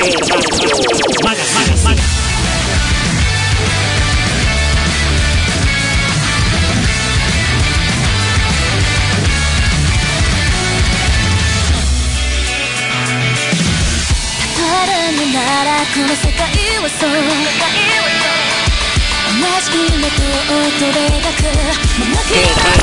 まだまだならこの世界はそう同じ夢と音で描くもの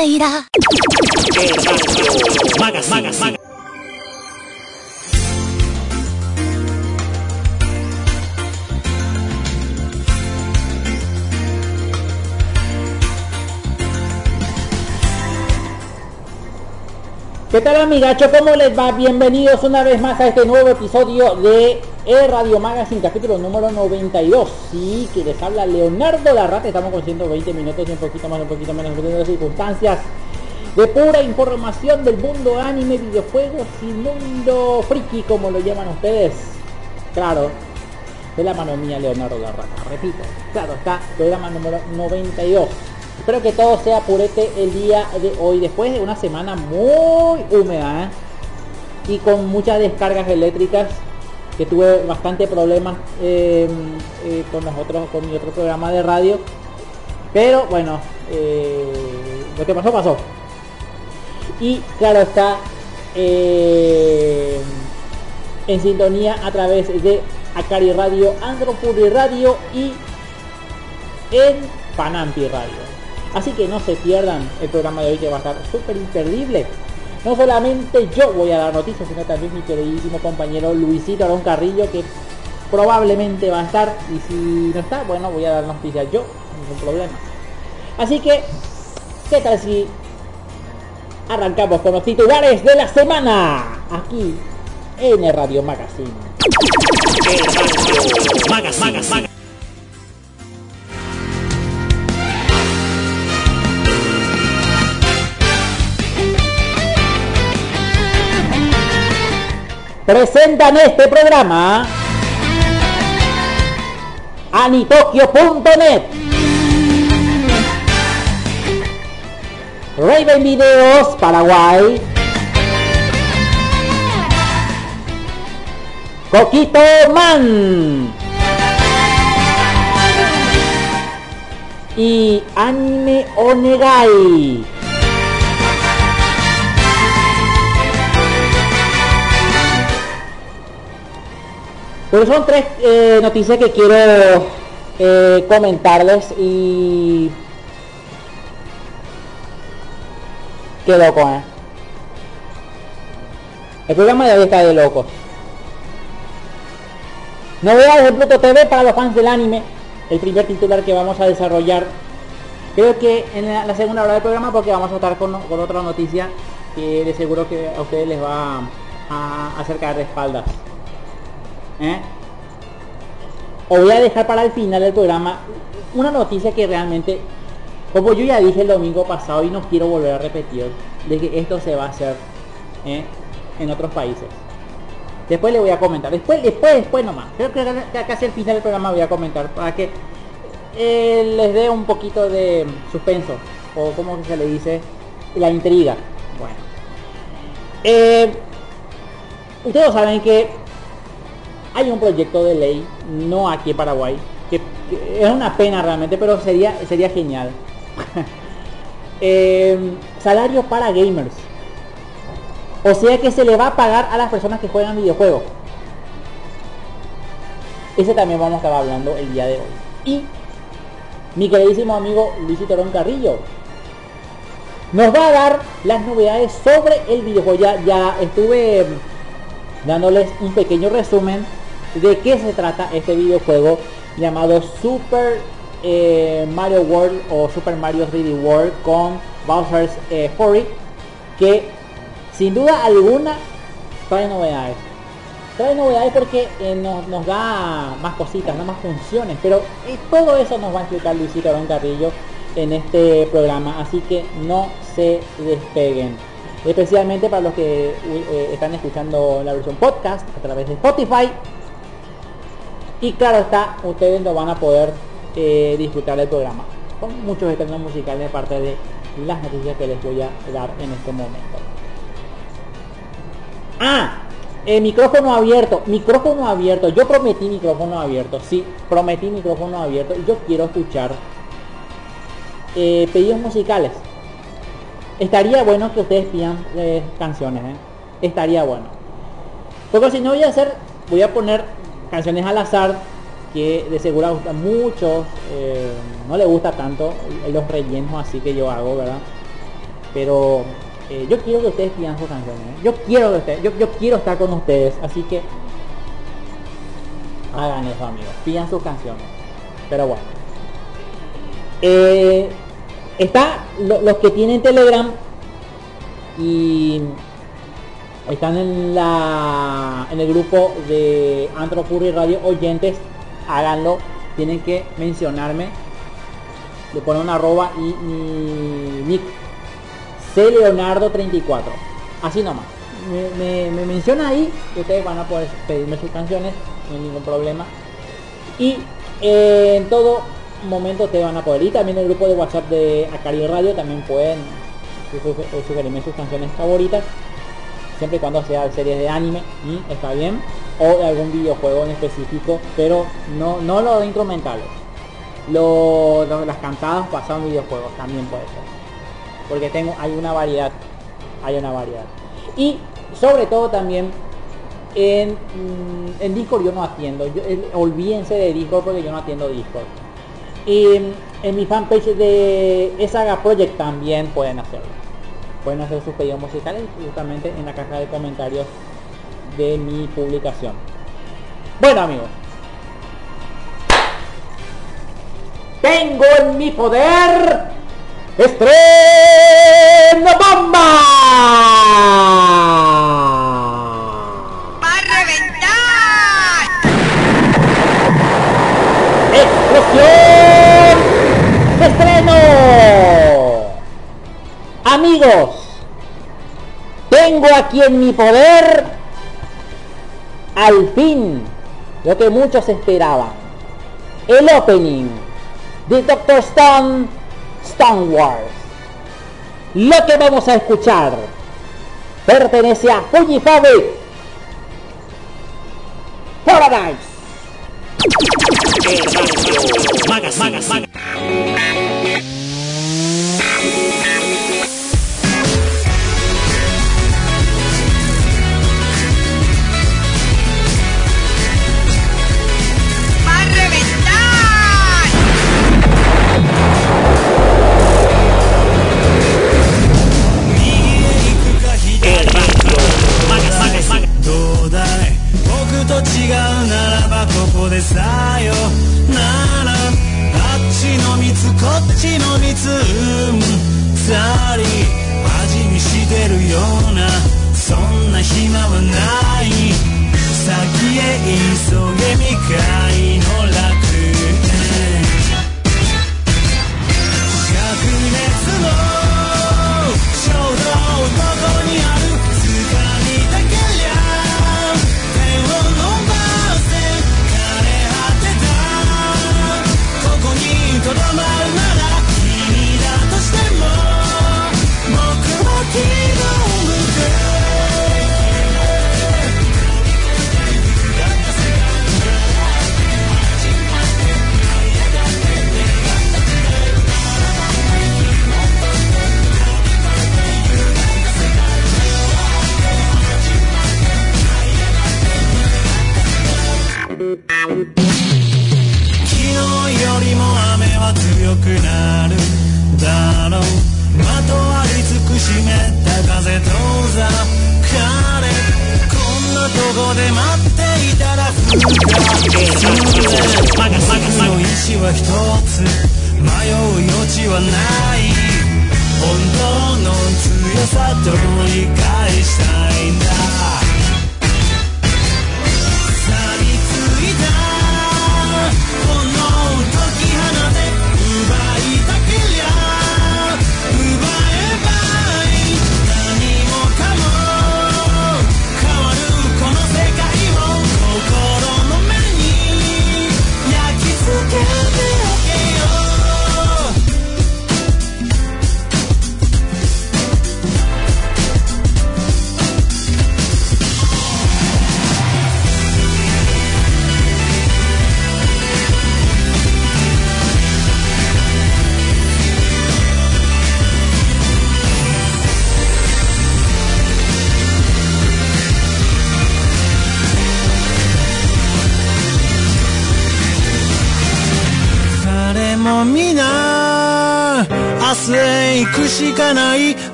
Madeira. ¿Qué tal amigacho? ¿Cómo les va? Bienvenidos una vez más a este nuevo episodio de e Radio Magazine, capítulo número 92. Sí, que les habla Leonardo Larrate, estamos con 120 minutos y un poquito más, un poquito menos, de las circunstancias de pura información del mundo anime, videojuegos y mundo friki, como lo llaman ustedes. Claro, de la mano mía Leonardo Larrate, repito, claro, está programa número 92. Espero que todo sea purete el día de hoy, después de una semana muy húmeda ¿eh? y con muchas descargas eléctricas, que tuve bastante problemas eh, eh, con nosotros, con mi otro programa de radio. Pero bueno, eh, lo que pasó, pasó. Y claro está eh, en sintonía a través de Akari Radio, Andropuri Radio y en Panampi Radio. Así que no se pierdan el programa de hoy que va a estar súper imperdible. No solamente yo voy a dar noticias, sino también mi queridísimo compañero Luisito Arón Carrillo, que probablemente va a estar. Y si no está, bueno, voy a dar noticias yo, ningún problema. Así que, ¿qué tal si arrancamos con los titulares de la semana? Aquí en el Radio Magazine. Presentan este programa Anitokyo.net Raven Videos Paraguay. Coquito Man. Y Anime Onegai Pues son tres eh, noticias que quiero eh, comentarles y... Qué loco, ¿eh? El programa de hoy está de locos. Novedades de Pluto TV para los fans del anime. El primer titular que vamos a desarrollar. Creo que en la, la segunda hora del programa porque vamos a estar con, con otra noticia que de seguro que a ustedes les va a acercar de espaldas. ¿Eh? O voy a dejar para el final del programa una noticia que realmente, como yo ya dije el domingo pasado y no quiero volver a repetir, de que esto se va a hacer ¿eh? en otros países. Después le voy a comentar, después, después, después nomás. Creo que casi al final del programa voy a comentar para que eh, les dé un poquito de suspenso o como se le dice la intriga. Bueno, eh, ustedes saben que hay un proyecto de ley, no aquí en Paraguay, que, es una pena realmente, pero sería, sería genial. eh, salario para gamers. O sea que se le va a pagar a las personas que juegan videojuegos. Ese también vamos a estar hablando el día de hoy. Y mi queridísimo amigo Luisito Ron Carrillo nos va a dar las novedades sobre el videojuego. Ya, ya estuve dándoles un pequeño resumen de qué se trata este videojuego llamado Super eh, Mario World o Super Mario 3D World con Bowser's eh, Fury que sin duda alguna trae novedades. Trae novedades porque eh, nos, nos, da más cositas, no más funciones pero eh, todo eso nos va a explicar Luisito Arón Carrillo en este programa así que no se despeguen. Especialmente para los que están escuchando la versión podcast a través de Spotify y claro está, ustedes lo van a poder eh, disfrutar del programa con muchos estrenos musicales de parte de las noticias que les voy a dar en este momento. Ah, el micrófono abierto, micrófono abierto. Yo prometí micrófono abierto, sí, prometí micrófono abierto y yo quiero escuchar eh, pedidos musicales. Estaría bueno que ustedes pidan eh, canciones, ¿eh? estaría bueno. Porque si no voy a hacer, voy a poner canciones al azar que de seguro gustan mucho eh, no le gusta tanto los rellenos así que yo hago verdad pero eh, yo quiero que ustedes pidan sus canciones ¿eh? yo quiero que ustedes yo, yo, quiero estar con ustedes así que hagan eso amigos pidan sus canciones. Pero bueno. Está lo, los que tienen telegram y están en la en el grupo de Antropurri Radio oyentes, háganlo, tienen que mencionarme, le ponen una arroba y mi nick C Leonardo 34, así nomás. Me, me, me menciona ahí que ustedes van a poder pedirme sus canciones, no hay ningún problema. Y eh, en todo momento te van a poder. Y también el grupo de WhatsApp de Acari Radio también pueden su- eh, sugerirme sus canciones favoritas. Siempre y cuando sea series de anime, está bien. O de algún videojuego en específico, pero no, no los instrumentales. Lo- lo- las cantadas basadas en videojuegos también puede ser. Porque tengo, hay una variedad. Hay una variedad. Y sobre todo también en, mm, en Discord yo no atiendo. Yo- olvídense de Discord porque yo no atiendo Discord. Y en mi fanpage de Saga Project también pueden hacerlo. Pueden hacer sus pedidos musicales justamente en la caja de comentarios de mi publicación. Bueno amigos. Tengo en mi poder estreno bomba. ¡Va a reventar! ¡Explosión! Amigos, tengo aquí en mi poder al fin lo que muchos esperaban. El opening de Doctor Stone Stone Wars. Lo que vamos a escuchar pertenece a Fujifabric Paradise. ¡Va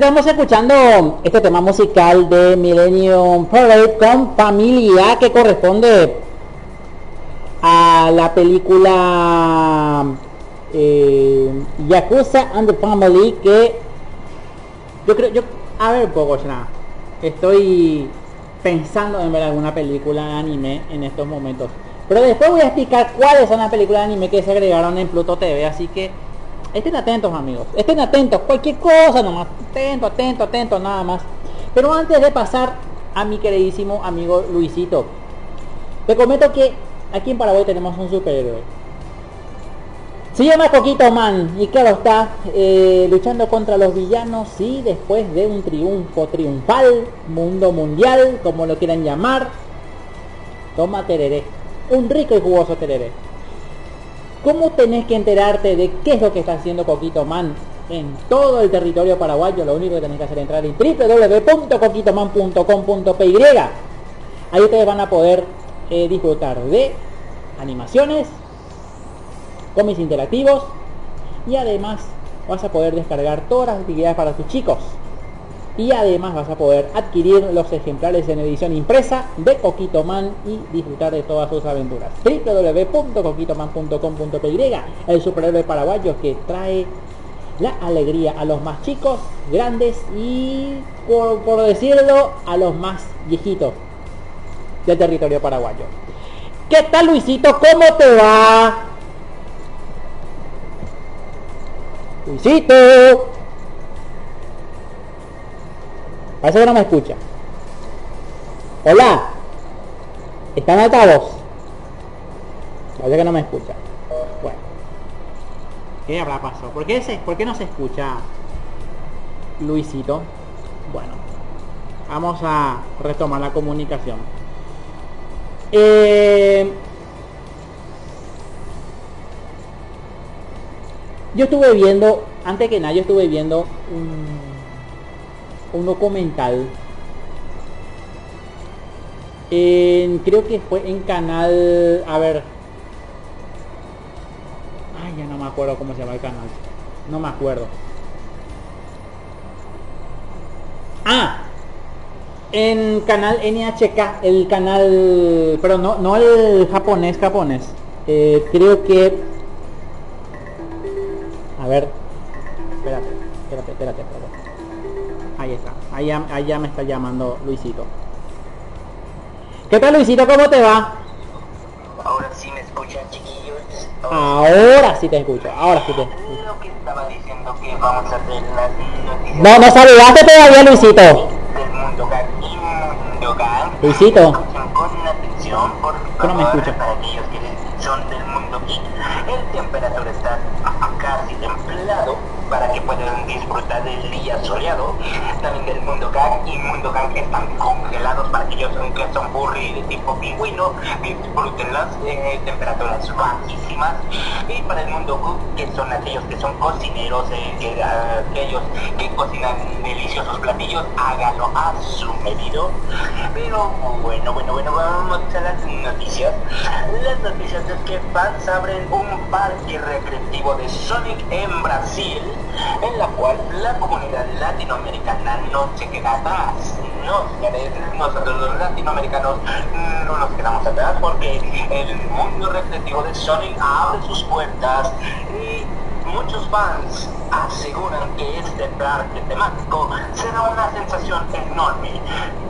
estamos escuchando este tema musical de Millennium Parade con Familia que corresponde a la, la película eh, Yakuza and the Family que yo creo, yo, a ver Shana. estoy pensando en ver alguna película de anime en estos momentos. Pero después voy a explicar cuáles son las películas de anime que se agregaron en Pluto TV, así que estén atentos amigos, estén atentos, cualquier cosa nomás, atento, atento, atento, nada más. Pero antes de pasar a mi queridísimo amigo Luisito, te comento que aquí en Paraguay tenemos un superhéroe. Se llama Coquito Man y claro está eh, luchando contra los villanos y después de un triunfo triunfal, mundo mundial, como lo quieran llamar, toma tereré, un rico y jugoso tereré. ¿Cómo tenés que enterarte de qué es lo que está haciendo Coquito Man en todo el territorio paraguayo? Lo único que tenés que hacer es entrar en www.coquitoman.com.py. Ahí ustedes van a poder eh, disfrutar de animaciones, cómics interactivos y además vas a poder descargar todas las actividades para tus chicos. Y además vas a poder adquirir los ejemplares en edición impresa de Coquito Man y disfrutar de todas sus aventuras. www.coquitoman.com.py El superhéroe paraguayo que trae la alegría a los más chicos, grandes y, por, por decirlo, a los más viejitos del territorio paraguayo. ¿Qué tal Luisito? ¿Cómo te va? Luisito. Parece que no me escucha. Hola. ¿Está en altavoz? Parece que no me escucha. Bueno. ¿Qué habrá pasado? ¿Por qué, se, ¿Por qué no se escucha Luisito? Bueno. Vamos a retomar la comunicación. Eh, yo estuve viendo, antes que nada, yo estuve viendo un, un documental. En, creo que fue en canal, a ver. Ay, ya no me acuerdo cómo se llama el canal. No me acuerdo. Ah, en canal NHK, el canal, pero no, no el japonés, japonés. Eh, creo que, a ver, espérate, espérate, espérate, espérate. Ahí ya me está llamando Luisito. ¿Qué tal Luisito? ¿Cómo te va? Ahora sí me escuchan, chiquillos. Ahora sí te escucho, ahora sí te escucho. Lo que estaba diciendo que vamos a hacer las noticias No, no saludaste todavía Luisito. del mundo y. Luisito. Escuchen con atención, por Que no me favor, escucha. para aquellos que son del mundo geek. El temperatura está casi templado para que puedan disfrutar del día soleado. También del mundo gang gang están congelados para aquellos que son burri de tipo pingüino, disfruten las eh, temperaturas bajísimas. Y para el mundo que son aquellos que son cocineros, eh, que, ah, aquellos que cocinan deliciosos platillos, háganlo a su medido. Pero bueno, bueno, bueno, vamos a las noticias. Las noticias es que fans abren un parque recreativo de Sonic en Brasil, en la cual la comunidad latinoamericana no se queda atrás. No, señores, nosotros los latinoamericanos no nos quedamos atrás porque el mundo recreativo de Sonic abre sus puertas y muchos fans aseguran que este parque temático será una sensación enorme.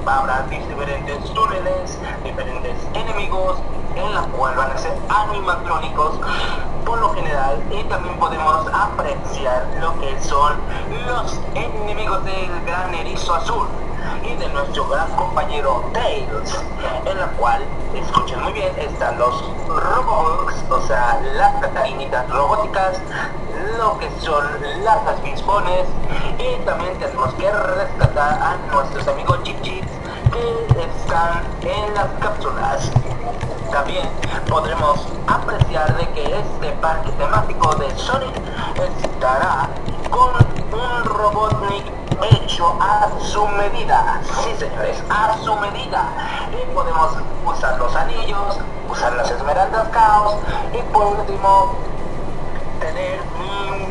Habrá diferentes túneles, diferentes enemigos, en la cual van a ser animatrónicos por lo general y también podemos apreciar lo que son los enemigos del gran erizo azul y de nuestro gran compañero Tails, en la cual, escuchen muy bien, están los robots, o sea, las catarinitas robóticas, lo que son las bispones y también tenemos que rescatar a nuestros amigos Chip Chips que están en las cápsulas. También podremos apreciar de que este parque temático de Sonic estará un Robotnik hecho a su medida. Sí, señores, a su medida. Y podemos usar los anillos, usar las esmeraldas caos y por último tener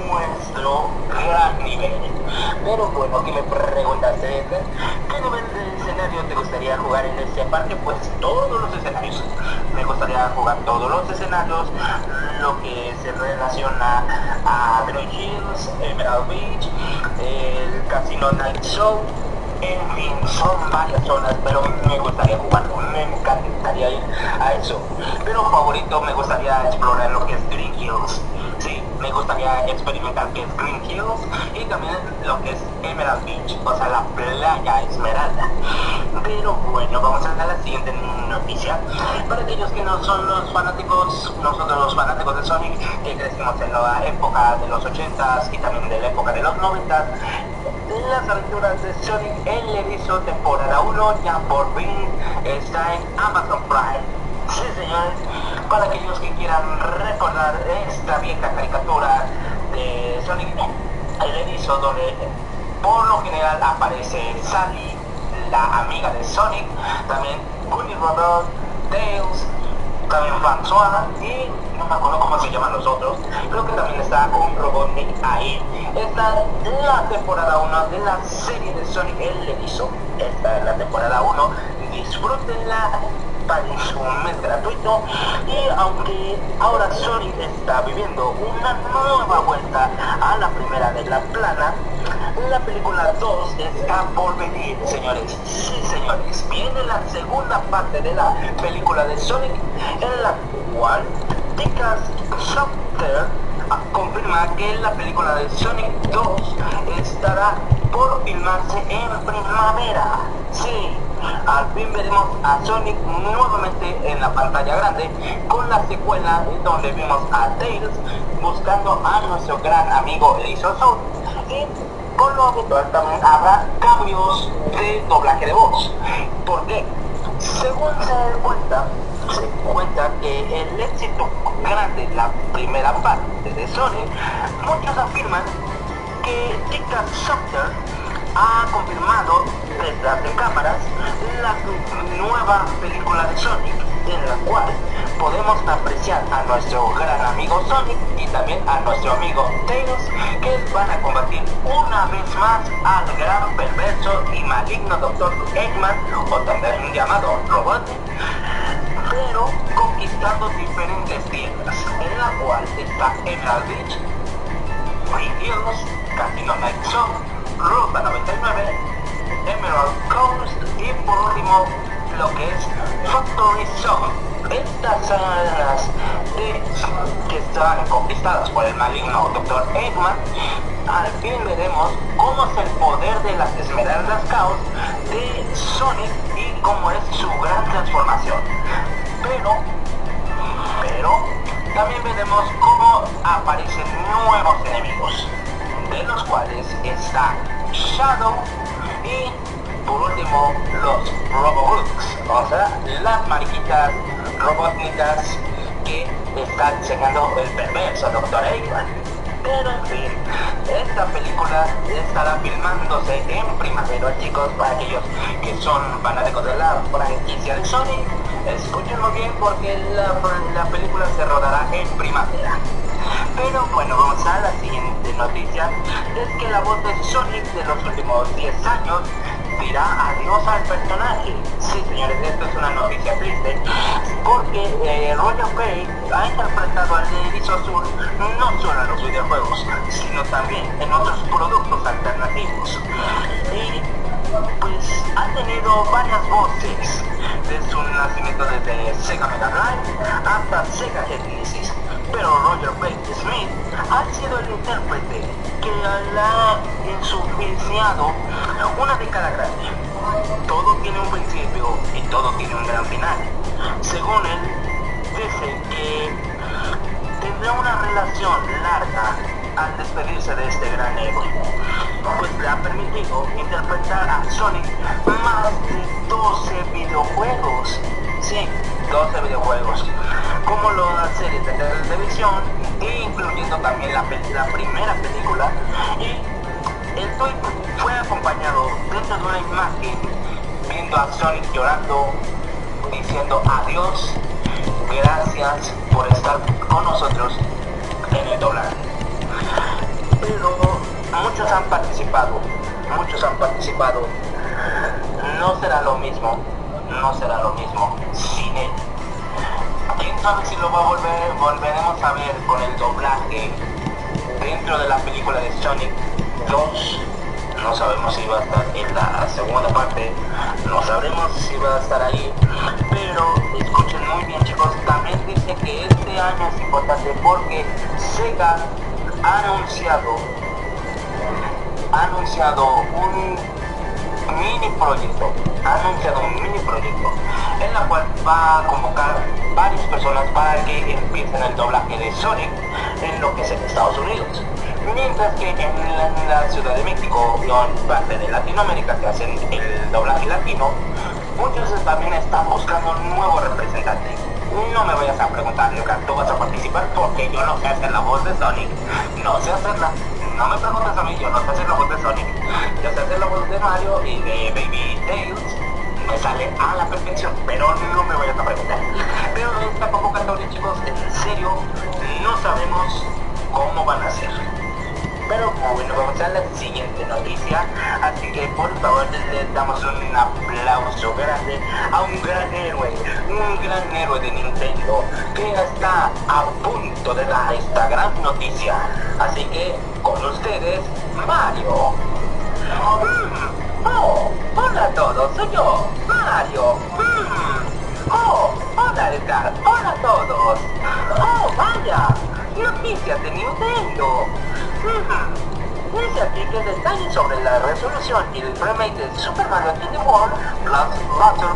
nuestro gran nivel. Pero bueno, aquí me preguntaste, ¿qué nivel de escenario te gustaría jugar en este parque? Pues todos los escenarios. Me gustaría jugar todos los escenarios, lo que se relaciona a Green Hills, Emerald Beach, el Casino Night Show, en fin, son varias zonas, pero me gustaría jugarlo, me encantaría ir a eso. Pero favorito me gustaría explorar lo que es Green Hills. Me gustaría experimentar que es Green Hills y también lo que es Emerald Beach, o sea, la playa Esmeralda. Pero bueno, vamos a la siguiente noticia. Para aquellos que no son los fanáticos, nosotros los fanáticos de Sonic, que crecimos en la época de los 80s y también de la época de los 90s, las aventuras de Sonic el Erizo temporada 1 ya por fin está en Amazon Prime. Señores, para aquellos que quieran recordar esta vieja caricatura de Sonic el Erizo donde por lo general aparece Sally, la amiga de Sonic, también Bunny Robot, Tails, también François y no me acuerdo cómo se llaman los otros, creo que también está un Robotnik ahí. Esta es la temporada 1 de la serie de Sonic el Erizo. Esta es la temporada 1, disfrútenla mes gratuito y aunque ahora Sonic está viviendo una nueva vuelta a la primera de la plana, la película 2 está por venir, señores. Sí, señores. Viene la segunda parte de la película de Sonic, en la cual Tika Software confirma que la película de Sonic 2 estará por filmarse en primavera. Sí, al fin veremos a Sonic nuevamente en la pantalla grande con la secuela donde vimos a Tails buscando a nuestro gran amigo Lizzo y con lo habitual también habrá cambios de doblaje de voz. porque Según se cuenta, se cuenta que el éxito grande de la primera parte de Sonic, muchos afirman que Tika Software ha confirmado detrás de cámaras la nueva película de Sonic, en la cual podemos apreciar a nuestro gran amigo Sonic y también a nuestro amigo Tails, que van a combatir una vez más al gran perverso y maligno Dr. Eggman, o también llamado Robot, pero conquistando diferentes tierras, en la cual está Emerald Beach, Hills, Casino Night Show, Ruta 99, Emerald Coast y por último lo que es Factory Zone. Estas zonas de, que están conquistadas por el maligno Dr. Eggman, al fin veremos cómo es el poder de las Esmeraldas Chaos de Sonic y cómo es su gran transformación. Pero, pero, también veremos cómo aparecen nuevos enemigos, de los cuales está Shadow y por último los Robobugs, o sea, las mariquitas robóticas que está diseñando el perverso Dr. Eggman. Pero en fin, esta película estará filmándose en primavera, chicos, para aquellos que son fanáticos de la franquicia de Sony. Escúchenlo bien porque la, la película se rodará en primavera. Pero bueno, vamos a la siguiente noticia. Es que la voz de Sonic de los últimos 10 años dirá adiós al personaje. Sí, señores, esto es una noticia triste, porque eh, Roger Bay ha interpretado al Erizo Azul no solo en los videojuegos, sino también en otros productos alternativos. Y pues ha tenido varias voces desde su nacimiento desde Sega Mega Drive hasta Sega Genesis pero Roger Baker Smith ha sido el intérprete que ha insuficiado una década grande. Todo tiene un principio y todo tiene un gran final. Según él, dice que tendrá una relación larga al despedirse de este gran héroe, pues le ha permitido interpretar a Sonic más de 12 videojuegos. Sí, 12 videojuegos, como las series de televisión, incluyendo también la, primera película. Y el tweet fue acompañado dentro de una imagen viendo a Sonic llorando, diciendo adiós, gracias por estar con nosotros en el doblaje. muchos han participado, muchos han participado. No será lo mismo, no será lo mismo sin él. ¿Quién sabe si lo va a volver, volveremos a ver con el doblaje dentro de la película de Sonic 2? No sabemos si va a estar en la segunda parte, no sabremos si va a estar ahí, pero escuchen muy bien chicos, también dice que este año es importante porque Sega ha anunciado, ha anunciado un mini proyecto, ha anunciado un mini proyecto en la cual va a convocar varias personas para que empiecen el doblaje de Sonic en lo que es en Estados Unidos. Mientras que en la, Ciudad de México y en parte de Latinoamérica que hacen el doblaje latino, muchos también están buscando un nuevo representante. No me vayas a preguntar, tú vas a participar porque yo no sé hacer la voz de Sonic. No sé hacerla. No me preguntes a mí, yo no sé hacer la voz de Sonic. Voz de Mario y de Baby Tails. Me sale a la perfección, pero no me vayas a preguntar. Pero esta convocatoria, chicos, en serio, no sabemos cómo van a ser. Pero bueno, vamos a la siguiente noticia. Así que por favor le damos un aplauso grande a un gran héroe, un gran héroe de Nintendo que está a punto de dar esta gran noticia. Así que con ustedes, Mario. Hola a todos, soy yo, Mario. Oh, hola Edgar, hola a todos. Oh, vaya, noticias de Nintendo. Dice aquí que detalles sobre la resolución y el remake de Super Mario 3D World plus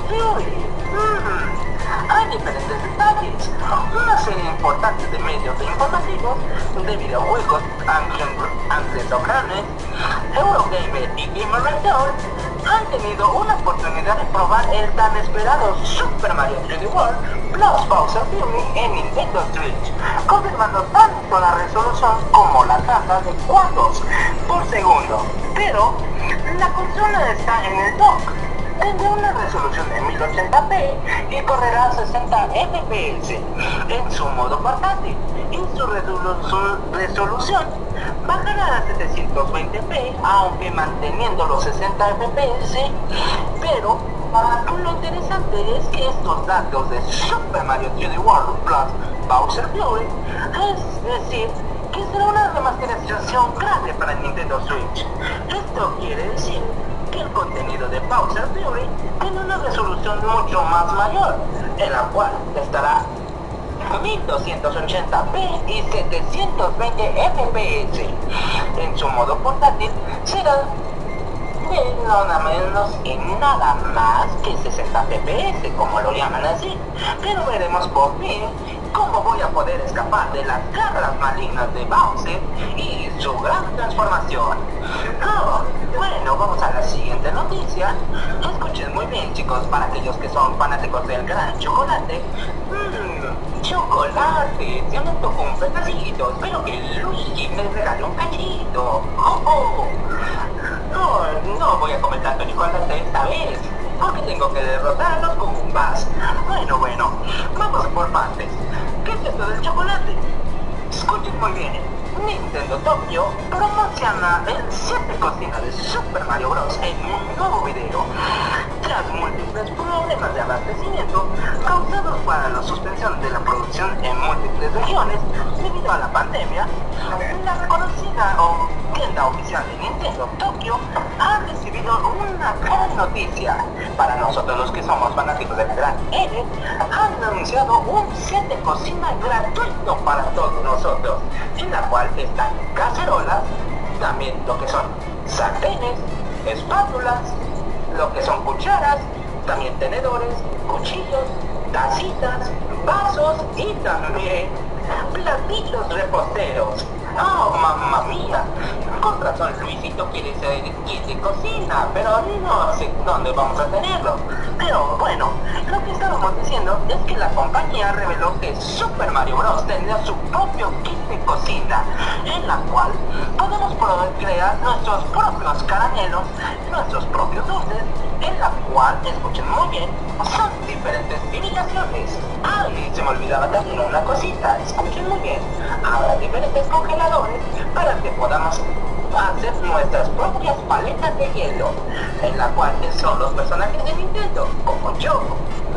Fury. Hay diferentes detalles, una serie importante de medios informativos, de videojuegos, Carnage, Eurogamer y Gamer Report han tenido una oportunidad de probar el tan esperado Super Mario 3D World plus Bowser Fury en Nintendo Switch, confirmando tanto la resolución como la tasa de cuadros por segundo. Pero la consola está en el dock tendrá una resolución de 1080p y correrá a 60 fps en su modo portátil. Y su resolu- resolución bajará a 720p aunque manteniendo los 60 fps pero lo interesante es que estos datos de Super Mario 3D World plus Bowser Fury es decir que será una remasterización grande para Nintendo Switch. Esto quiere decir que el contenido de Bowser Fury tiene una resolución mucho más mayor, en la cual estará 1280p y 720 fps. En su modo portátil será de nada menos y nada más que 60 fps, como lo llaman así. Pero veremos por fin cómo voy a poder escapar de las garras malignas de Bowser y su gran transformación. Oh, bueno, vamos a la siguiente noticia. Escuchen muy bien, chicos, para aquellos que son fanáticos del gran chocolate. Mmm, chocolate, ya me tocó un pedacito. Espero que Luigi me regale un cachito. Oh, oh. No, no voy a comer tanto chocolate esta vez. Porque tengo que derrotar a los Goombas. Bueno, bueno, vamos por partes. ¿Qué es esto del chocolate? Escuchen muy bien. Nintendo Tokyo promociona el 7 cocina de Super Mario Bros. en un nuevo video. Tras múltiples problemas de abastecimiento causados para la suspensión de la producción en múltiples regiones debido a la pandemia, la reconocida tienda oficial de Nintendo Tokyo ha recibido una gran noticia. Para nosotros los que somos fanáticos del gran N, han anunciado un set de cocina gratuito para todos nosotros, en la cual están cacerolas, también lo que son sartenes, espátulas, lo que son cucharas, también tenedores, cuchillos, tacitas, vasos y también platillos reposteros. ¡Oh, mamá mía! Con razón Luisito quiere ser quien de cocina, pero no sé dónde vamos a tenerlo. Pero bueno, lo que estábamos diciendo es que la compañía reveló que Super Mario Bros. tendrá su propio kit de cocina, en la cual podemos poder crear nuestros propios caramelos, nuestros propios dulces, en la cual, escuchen muy bien, son diferentes imitaciones. Ay, se me olvidaba también una cosita, escuchen muy bien. Habrá diferentes congeladores para que podamos hacer nuestras propias paletas de hielo, en la cual son los personajes de Nintendo, como yo,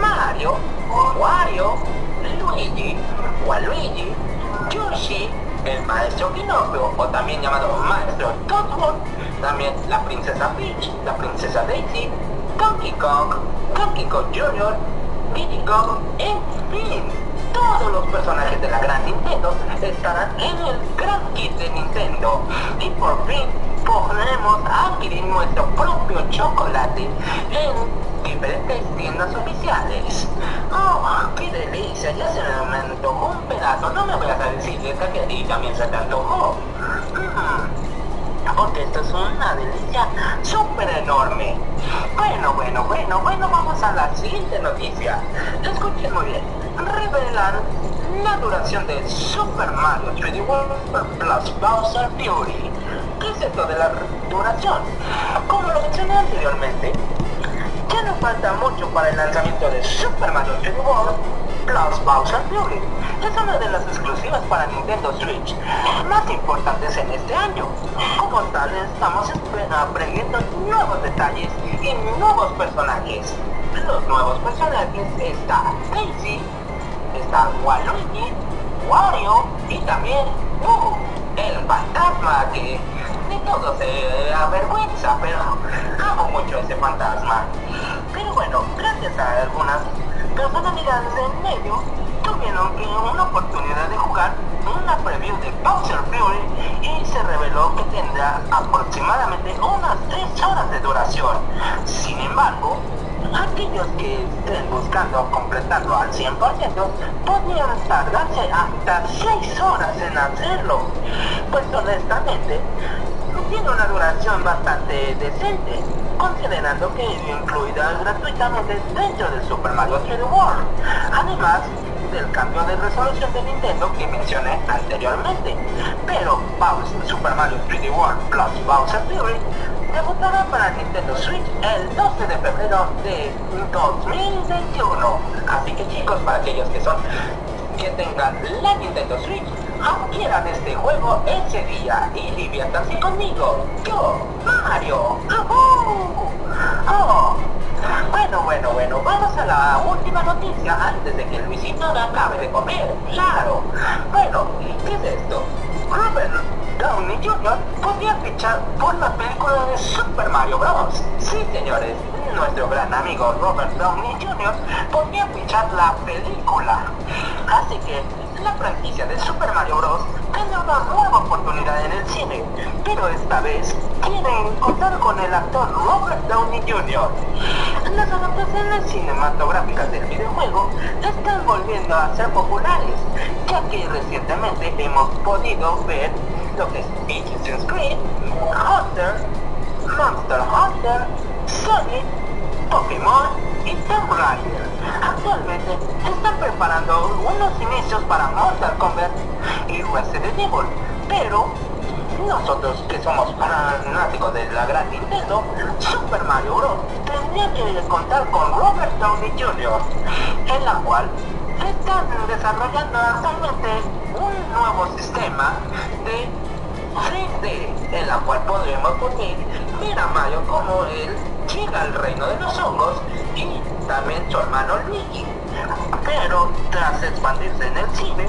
Mario, Wario, Luigi, Waluigi, Yoshi, el maestro Pinocchio, o también llamado maestro Toadstool, también la princesa Peach, la princesa Daisy, Donkey Kong, Donkey Kong Jr., Diddy Kong, en fin, todos los personajes de la gran Nintendo estarán en el gran kit de Nintendo. Y por fin podremos adquirir nuestro propio chocolate en diferentes tiendas oficiales. ¡Oh, qué delicia! Ya se me antojó un pedazo. No me voy a decir que a ti también se te antojó. Mm, porque esto es una delicia súper enorme. Bueno, bueno, bueno, bueno, vamos a la siguiente noticia. Escuchen muy bien. Revelan la duración de Super Mario 3D World Plus Bowser Fury. ¿Qué es esto de la duración? Como lo mencioné anteriormente, ya no falta mucho para el lanzamiento de Super Mario 3D World Plus Bowser Fury. Es una de las exclusivas para Nintendo Switch más importantes en este año. Como tal, estamos aprendiendo nuevos detalles y nuevos personajes. Los nuevos personajes está Daisy, está Waluigi, Wario y también uh, el fantasma que de todo se avergüenza, pero amo mucho ese fantasma. Pero bueno, gracias a algunas personalidades en medio, tuvieron que una oportunidad de jugar una preview de Bowser Fury y se reveló que tendrá aproximadamente unas 3 horas de duración. Sin embargo, aquellos que estén buscando completarlo al 100% podrían tardarse hasta 6 horas en hacerlo. Pues honestamente, tiene una duración bastante decente, considerando que es incluida gratuitamente dentro del Super Mario 3D World. Además, del cambio de resolución de Nintendo que mencioné anteriormente. Pero Bowser, Super Mario 3D World Plus Bowser Fury debutará para Nintendo Switch el 12 de febrero de 2021. Así que chicos, para aquellos que son que tengan la Nintendo Switch, adquieran este juego ese día y diviértanse conmigo. Yo, Mario. ¡Ajú! Oh, bueno, bueno, bueno, vamos a la última noticia antes de que Luisito no acabe de comer. Claro. Bueno, ¿qué es esto? Robert Downey Jr. podría fichar por la película de Super Mario Bros. Sí, señores, nuestro gran amigo Robert Downey Jr. podría fichar la película. Así que la franquicia de Super Mario Bros. tendrá una nueva oportunidad en el cine, pero esta vez quieren contar con el actor Robert Downey Jr. Las adaptaciones cinematográficas del videojuego están volviendo a ser populares, ya que recientemente hemos podido ver lo que es Assassin's Creed, Hunter, Monster Hunter, Sonic, Pokémon y Tomb Raider. Actualmente están preparando unos inicios para Mortal Kombat y Resident Evil, pero nosotros que somos fanáticos de la gran Nintendo, Super Mario Bros. tendría que contar con Robert Downey Jr., en la cual están desarrollando actualmente un nuevo sistema de 3D, en la cual podremos poner ver a Mario como él llega al reino de los hongos y también su hermano Luigi. Pero tras expandirse en el cine,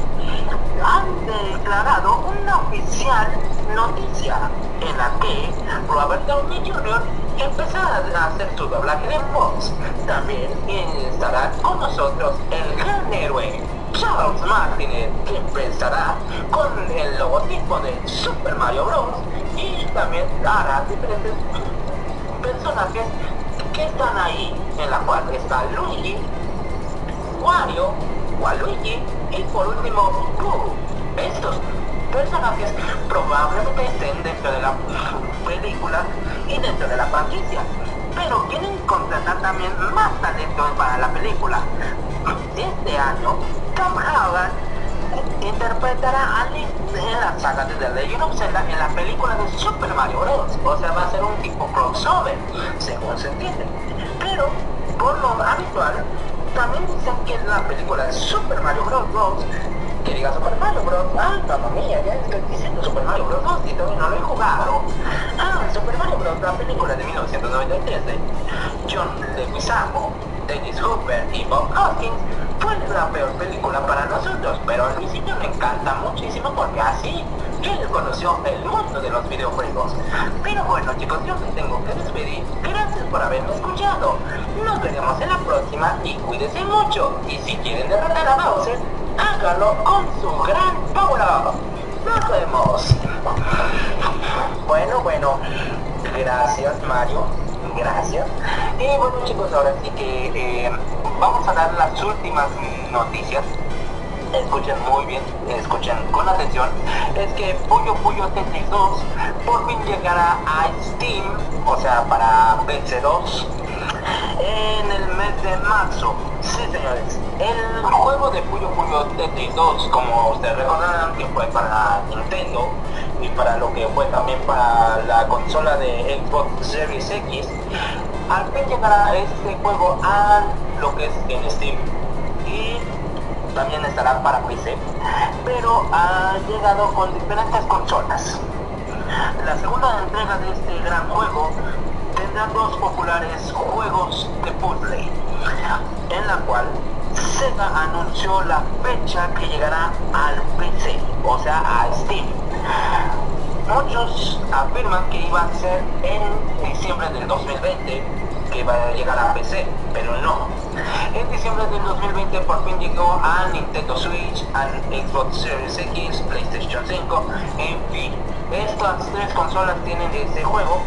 han declarado una oficial noticia en la que Robert Downey Jr. empezará a hacer su doblaje de voz. También estará con nosotros el gran héroe Charles Martinet, que empezará con el logotipo de Super Mario Bros. y también hará diferentes personajes que están ahí, en la cual está Luigi, Wario, Waluigi y por último Boo. Estos personajes probablemente estén dentro de la película y dentro de la franquicia, pero quieren contratar también más talento para la película. Este año, Tom Holland interpretará a Link en la saga de The Legend of Zelda en la película de Super Mario Bros. O sea, va a ser un tipo crossover, según se entiende. Pero, por lo habitual, también dicen que la película de Super Mario Bros. Que diga Super Mario Bros. Ah, mamma mía, ya estoy diciendo Super Mario Bros. 2 y todavía no lo he jugado. Ah, Super Mario Bros. La película de 1993 de John Leguizamo, Dennis Hooper y Bob Hoskins fue la peor película para nosotros, pero a Luisito me encanta muchísimo porque así él conoció el mundo de los videojuegos. Pero bueno chicos, yo me tengo que despedir. Gracias por haberme escuchado. Nos veremos en la próxima y cuídense mucho. Y si quieren derrotar a Bowser, háganlo con su gran power. Nos vemos. Bueno, bueno. Gracias Mario. Gracias. Y bueno chicos, ahora sí que eh, vamos a dar las últimas noticias. Escuchen muy bien, escuchen con atención, es que Puyo Puyo Tetris 2 por fin llegará a Steam, o sea, para PC2, en el mes de marzo. Sí, señores, el juego de Puyo Puyo Tetris 2, como ustedes recordarán, que fue para Nintendo y para lo que fue también para la consola de Xbox Series X, al fin llegará este juego a lo que es en Steam. Y también estará para PC, pero ha llegado con diferentes consolas. La segunda entrega de este gran juego tendrá dos populares juegos de puzzle, en la cual Sega anunció la fecha que llegará al PC, o sea, a Steam. Muchos afirman que iba a ser en diciembre del 2020, que iba a llegar a PC, pero no. En diciembre del 2020 por fin llegó a Nintendo Switch, a Xbox Series X, PlayStation 5, en fin. Estas tres consolas tienen este juego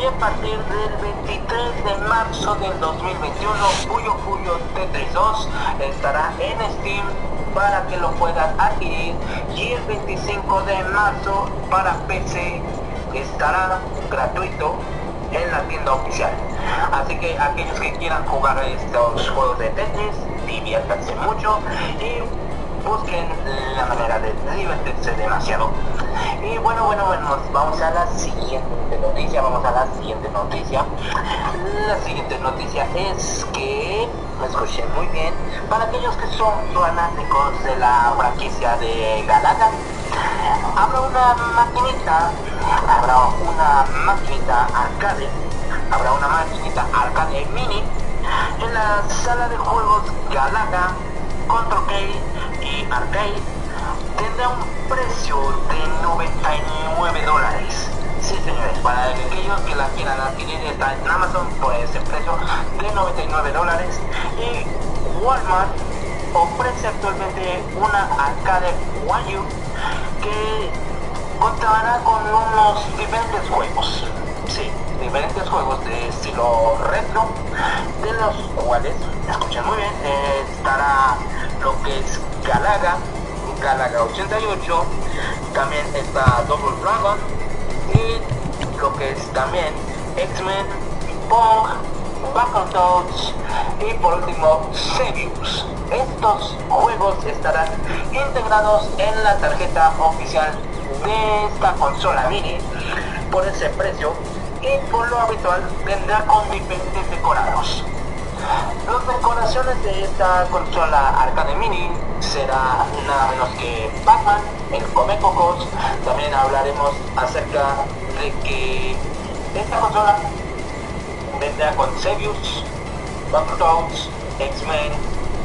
y a partir del 23 de marzo del 2021 Puyo Puyo Tetris 2 estará en Steam para que lo puedan adquirir y el 25 de marzo para PC estará gratuito en la tienda oficial. Así que aquellos que quieran jugar estos juegos de Tetris, diviértanse mucho y busquen la manera de divertirse demasiado. Y bueno, bueno, bueno, vamos a la siguiente noticia, vamos a la siguiente noticia. La siguiente noticia es que, me escuchen muy bien, para aquellos que son fanáticos de la franquicia de Galaga, habrá una maquinita, habrá una maquinita arcade, habrá una maquinita arcade mini en la sala de juegos Galaga, Control K y Arcade tendrá un precio de 99 dólares. Sí, señores, para aquellos que la quieran adquirir está en Amazon por ese precio de 99 dólares y Walmart ofrece actualmente una arcade One U que contará con unos diferentes juegos. Sí, diferentes juegos de estilo retro, de los cuales, escuchen muy bien, eh, estará lo que es Galaga, Galaga 88, también está Double Dragon y lo que es también X-Men, Pong, Battletoads y por último Sebius. Estos juegos estarán integrados en la tarjeta oficial de esta consola mini por ese precio y por lo habitual vendrá con diferentes decorados. Las decoraciones de esta consola arcade mini será nada menos que Batman, el Come Cocos. También hablaremos acerca de que esta consola vendrá con Sebius, Battletoads, X-Men,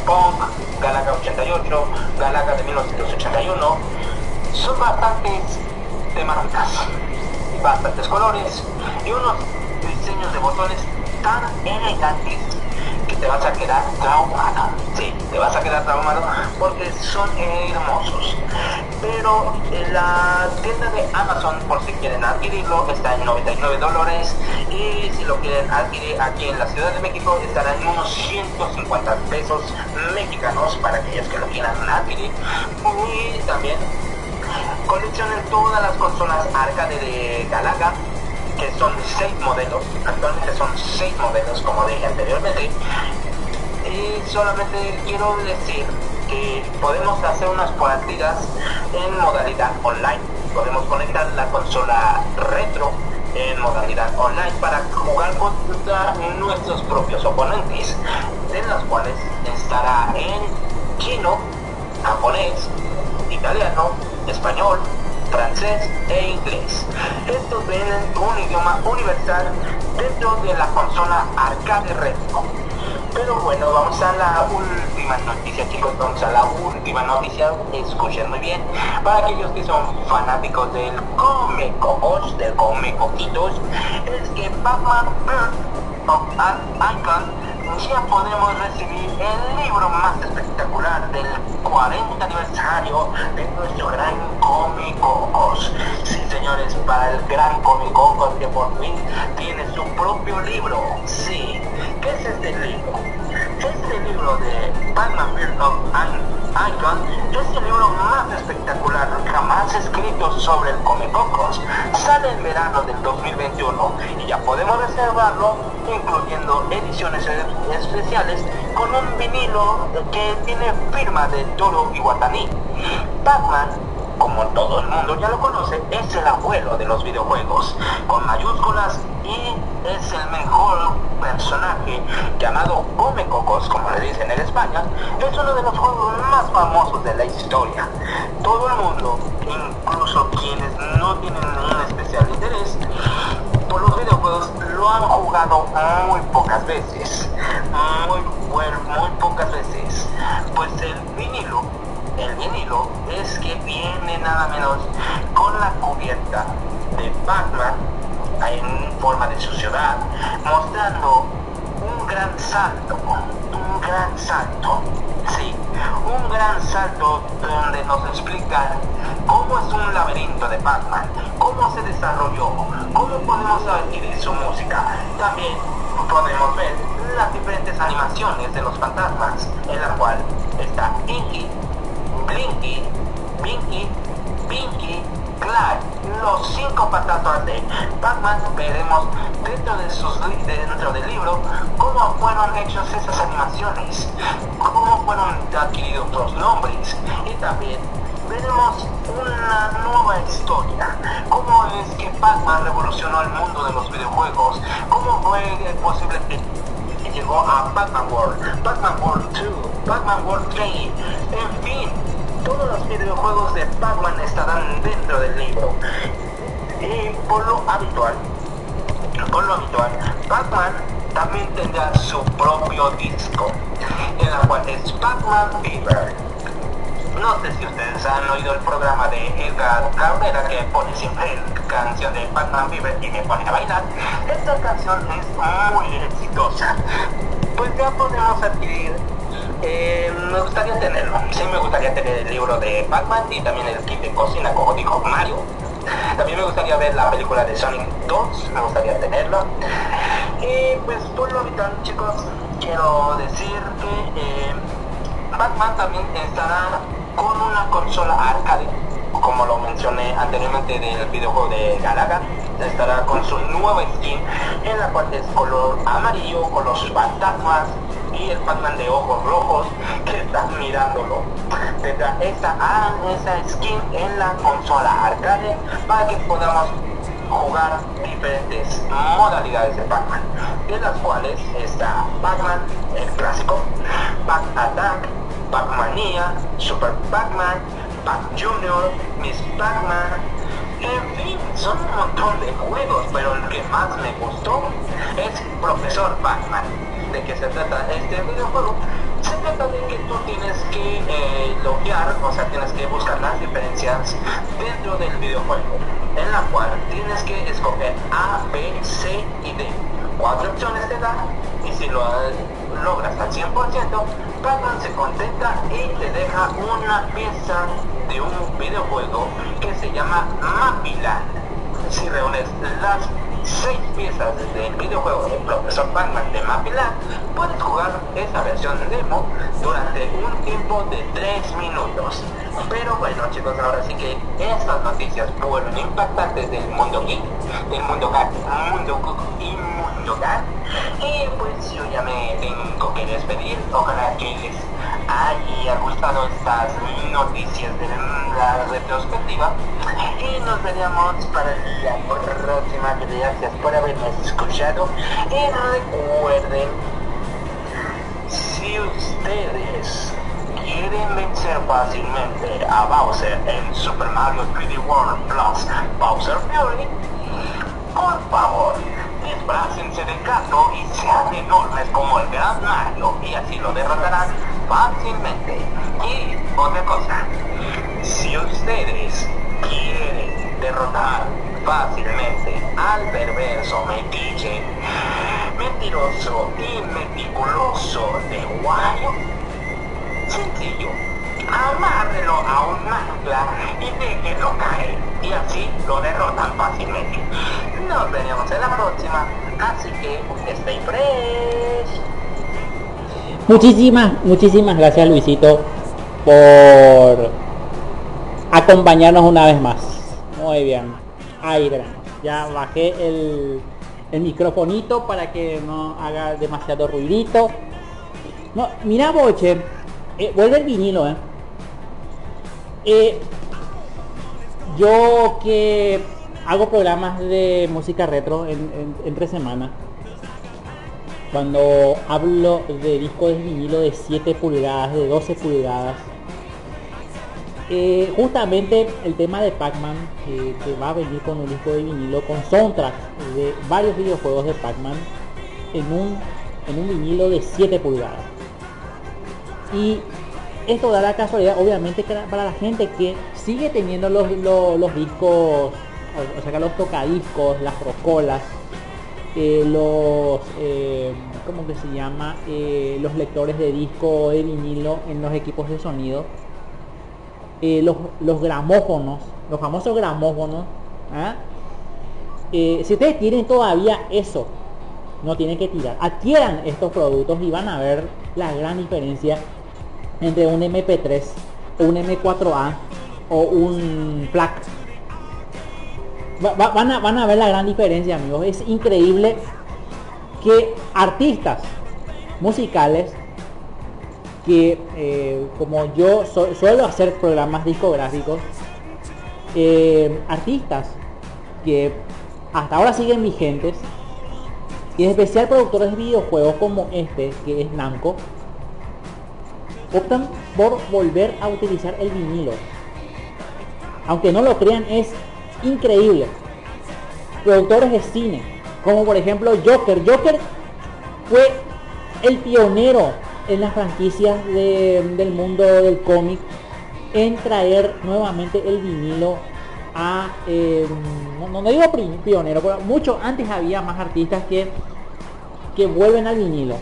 Punk, Galaga 88, Galaga de 1981. Son bastantes temáticas, bastantes colores y unos diseños de botones tan elegantes te vas a quedar traumado. Sí, te vas a quedar traumado porque son hermosos. Pero en la tienda de Amazon, por si quieren adquirirlo, está en 99 dólares. Y si lo quieren adquirir aquí en la Ciudad de México, estará en unos 150 pesos mexicanos para aquellos que lo quieran adquirir. Y también coleccionen todas las consolas arcade de Galaga que son seis modelos, actualmente son seis modelos como dije anteriormente, y solamente quiero decir que podemos hacer unas partidas en modalidad online, podemos conectar la consola retro en modalidad online para jugar contra nuestros propios oponentes, de los cuales estará en chino, japonés, español, francés e inglés. Estos vienen un idioma universal dentro de la consola arcade retro. Pero bueno, vamos a la última noticia, chicos. Vamos a la última noticia. Escuchen muy bien. Para aquellos que son fanáticos del Cocos, del Coquitos, es que Batman Birth of an ya podemos recibir el libro más espectacular del 40 aniversario de nuestro gran Come Cocos. Sí, señores, para el gran Come Cocos que por fin tiene su propio libro. Sí, ¿qué es este libro? Este libro de Batman Birth of an Icon es el libro más espectacular jamás escrito sobre el Comecocos. Sale en verano del 2021 y ya podemos reservarlo incluyendo ediciones especiales con un vinilo que tiene firma de Toro Iwatani. Batman como todo el mundo ya lo conoce, es el abuelo de los videojuegos, con mayúsculas y es el mejor personaje llamado Come Cocos, como le dicen en España, es uno de los juegos más famosos de la historia. Todo el mundo, incluso quienes no tienen un especial interés por los videojuegos, lo han jugado muy pocas veces, muy, bueno, muy pocas veces, pues el vinilo el vinilo es que viene nada menos con la cubierta de Batman en forma de su ciudad, mostrando un gran salto, un gran salto, sí, un gran salto donde nos explica cómo es un laberinto de Batman, cómo se desarrolló, cómo podemos adquirir su música. También podemos ver las diferentes animaciones de los fantasmas, en la cual está Inky, Blinky, Pinky, Pinky, Clyde, los cinco fantasmas de Batman, veremos dentro, de sus, dentro del libro cómo fueron hechas esas animaciones, cómo fueron adquiridos los nombres y también veremos una nueva historia, cómo es que Batman revolucionó el mundo de los videojuegos, cómo fue posible que llegó a Batman World, Batman World 2, Batman World 3, en fin, todos los videojuegos de Batman estarán dentro del libro. Y por lo habitual, por lo habitual, Batman también tendrá su propio disco, en la cual es Batman Fever. No sé si ustedes han oído el programa de Edgar Cabrera que pone siempre canción de Batman Fever y me pone a bailar. Esta canción es muy exitosa. Pues ya podemos adquirir eh, me gustaría tenerlo. Sí, me gustaría tener el libro de Batman y también el kit de cocina, como dijo Mario. También me gustaría ver la película de Sonic 2, me gustaría tenerlo. Y pues por lo habitual, chicos, quiero decir que eh, también estará con una consola arcade, como lo mencioné anteriormente del videojuego de Galaga. Estará con su nueva skin, en la cual es color amarillo, con los fantasmas y el Batman de ojos rojos que está mirándolo. Tendrá esa, ah, esa skin en la consola arcade para que podamos jugar diferentes modalidades de Batman, de las cuales está Batman, el clásico, Bat Attack, Batmania, Super Batman, Bat Junior, Miss Batman, en fin, son un montón de juegos, pero el que más me gustó es Profesor Batman de qué se trata este videojuego. Se trata de que tú tienes que eh, loguear, o sea, tienes que buscar las diferencias dentro del videojuego, en la cual tienes que escoger A, B, C y D. Cuatro opciones te da y si lo logras al 100%, Batman se contenta y te deja una pieza de un videojuego que se llama Mapiland. Si reúnes las seis piezas del videojuego del profesor Batman de Mapiland, puedes jugar esa versión demo durante un tiempo de 3 minutos. Pero bueno chicos, ahora sí que estas noticias fueron impactantes del mundo geek, del mundo cat, mundo cook y mundo cat. Y pues yo ya me tengo que despedir, ojalá que les haya gustado estas noticias de la retrospectiva y nos veremos para la próxima gracias por haberme escuchado y recuerden si ustedes ¿Quieren vencer fácilmente a Bowser en Super Mario 3D World Plus Bowser Fury? Por favor, disfrácense de gato y sean enormes como el Gran Mario y así lo derrotarán fácilmente. Y otra cosa, si ustedes quieren derrotar fácilmente al perverso metiche, mentiroso y meticuloso de Wario, sencillo, amárrelo a un ancla y déjenlo caer y así lo derrotan fácilmente. Nos veremos en la próxima, así que stay fresh. Muchísimas, muchísimas gracias Luisito por acompañarnos una vez más. Muy bien. Ahí verán. Ya bajé el, el microfonito para que no haga demasiado ruidito. No, mira Boche, eh, vuelve el vinilo, eh. Eh, yo que hago programas de música retro en, en- entre semanas, cuando hablo de discos de vinilo de 7 pulgadas, de 12 pulgadas, eh, justamente el tema de Pac-Man, que, que va a venir con un disco de vinilo, con soundtrack de varios videojuegos de Pac-Man, en un, en un vinilo de 7 pulgadas. Y esto da la casualidad, obviamente, para la gente que sigue teniendo los, los, los discos, o, o sea, que los tocadiscos, las rocolas, eh, los, eh, ¿cómo que se llama? Eh, los lectores de disco de vinilo en los equipos de sonido. Eh, los, los gramófonos, los famosos gramófonos. ¿ah? Si ustedes tienen todavía eso, no tienen que tirar. Adquieran estos productos y van a ver la gran diferencia entre un MP3, un M4A o un FLAC. Va- va- van, a, van a ver la gran diferencia, amigos. Es increíble que artistas musicales que eh, como yo su- suelo hacer programas discográficos, eh, artistas que hasta ahora siguen vigentes y en especial productores de videojuegos como este, que es Namco, optan por volver a utilizar el vinilo. Aunque no lo crean, es increíble. Productores de cine, como por ejemplo Joker. Joker fue el pionero en las franquicias de- del mundo del cómic en traer nuevamente el vinilo a eh, no, no digo pionero pero mucho antes había más artistas que que vuelven al vinilo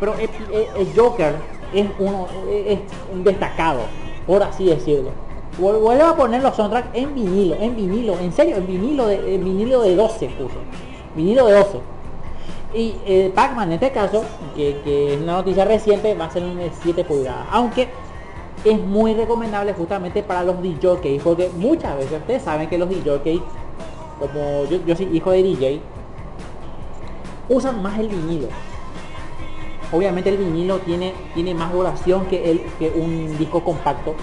pero el, Joker es uno es un destacado por así decirlo vuelve a poner los soundtracks en vinilo en vinilo en serio en vinilo de vinilo de 12 puso vinilo de 12 y eh, Pac-Man en este caso, que, que es una noticia reciente, va a ser un de 7 pulgadas. Aunque es muy recomendable justamente para los DJs, porque muchas veces ustedes saben que los DJs, como yo, yo soy hijo de DJ, usan más el vinilo. Obviamente el vinilo tiene, tiene más duración que, el, que un disco compacto,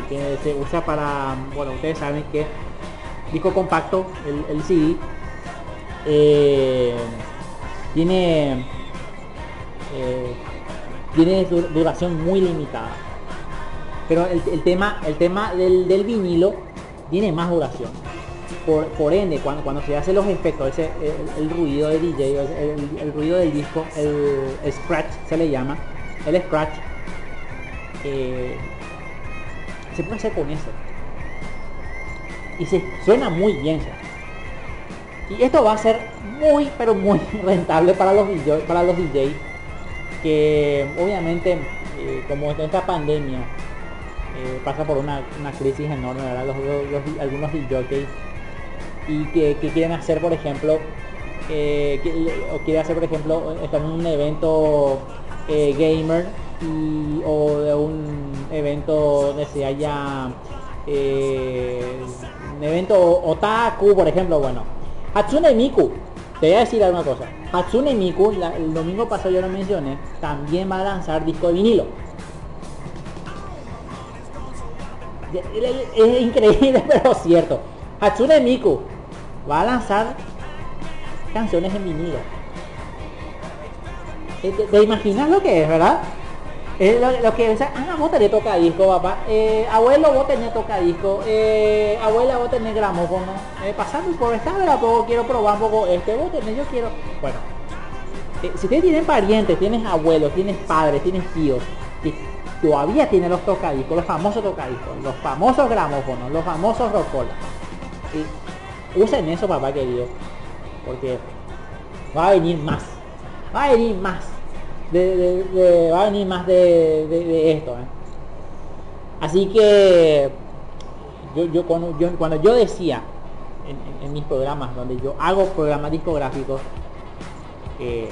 que, se usa para, bueno, ustedes saben que disco compacto, el, el CD, eh, tiene eh, tiene du- duración muy limitada. Pero el, el tema el tema del, del vinilo tiene más duración. Por, por ende cuando, cuando se hacen los efectos ese el, ruido de DJ el, ruido del disco el, el scratch se le llama el scratch eh, se puede hacer con eso. Y se suena muy bien y esto va a ser muy pero muy rentable para los para los DJs que obviamente eh, como esta pandemia eh, pasa por una, una crisis enorme ¿verdad? Los, algunos DJs y que, que quieren hacer por ejemplo eh, o quiere hacer por ejemplo estar en un evento eh, gamer y, o de un evento donde se haya eh, un evento otaku por ejemplo bueno. Hatsune Miku te voy a decir alguna cosa. Hatsune Miku el domingo pasado yo lo mencioné también va a lanzar disco de vinilo. Es increíble pero cierto. Hatsune Miku va a lanzar canciones en vinilo. ¿Te, te- te imaginas lo que es, verdad? Es lo, que dice, ah, vos tenés tocadisco, papá. Eh, abuelo, vos tenés tocadisco. Eh, abuela, vos tenés gramófono. Eh, pasando por esta hora, quiero probar un poco este. Vos yo quiero. Bueno, eh, si ustedes tienen parientes, tienes abuelos, tienes padres, tienes tíos, que todavía tienen los tocadiscos, los famosos tocadiscos, los famosos gramófonos, los famosos rocola. Y usen eso, papá querido. Porque va a venir más. Va a venir más. De, de- de- más de, de- esto. ¿eh? Así que yo, yo, cuando, yo, cuando yo decía en, mis programas, donde yo hago programas discográficos, eh,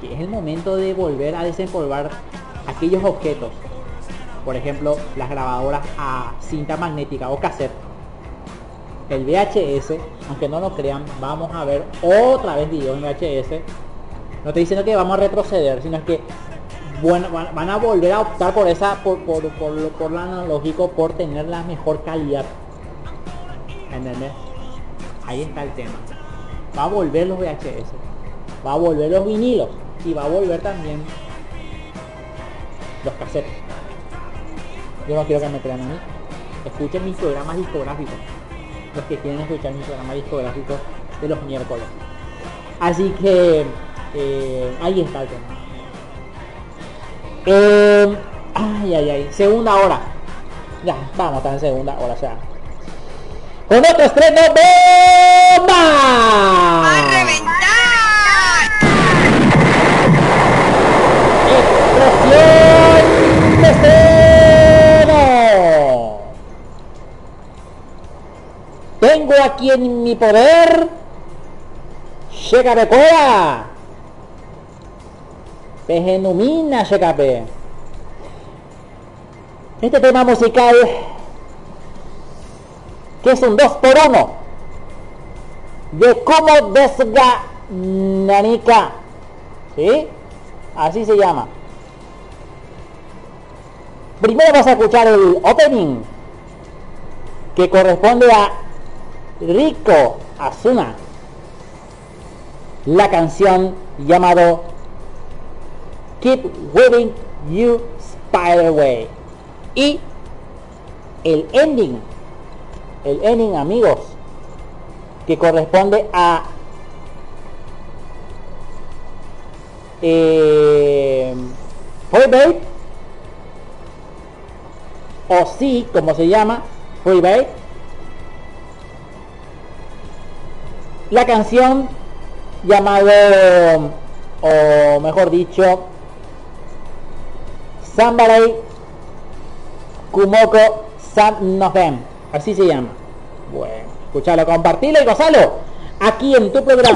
que es el momento de volver a desempolvar aquellos objetos. Por ejemplo, las grabadoras a cinta magnética o cassette. El VHS, aunque no lo crean, vamos a ver otra vez video en VHS. No estoy diciendo que vamos a retroceder, sino que bueno, van, a volver a optar por esa, por, por, por, por lo analógico, por tener la mejor calidad. ¿Entendés? Ahí está el tema. Va a volver los VHS, va a volver los vinilos y va a volver también los cassettes. Yo no quiero que me crean a mí. Escuchen mis programas discográficos. Los que quieren escuchar mis programas discográficos de los miércoles. Así que eh, ahí está el tema. Eh, ay, ay, ay. Segunda hora. Ya, vamos a estar en segunda hora ya. Con otro estreno bomba. ¡A reventar! ¡Explosión de estreno! Tengo aquí en mi poder Pejenumina Shekabe Este tema musical que es un 2 por 1 de como desga nanika ¿sí? así se llama. Primero vas a escuchar el opening que corresponde a Rico Asuna la canción llamado Keep Waving You Spiderway y el ending el ending amigos que corresponde a eh, Freebird o sí como se llama Freebird la canción llamado o mejor dicho Somebody Kumoko Novem así se llama. Bueno escuchalo compartilo y gozalo aquí en tu programa.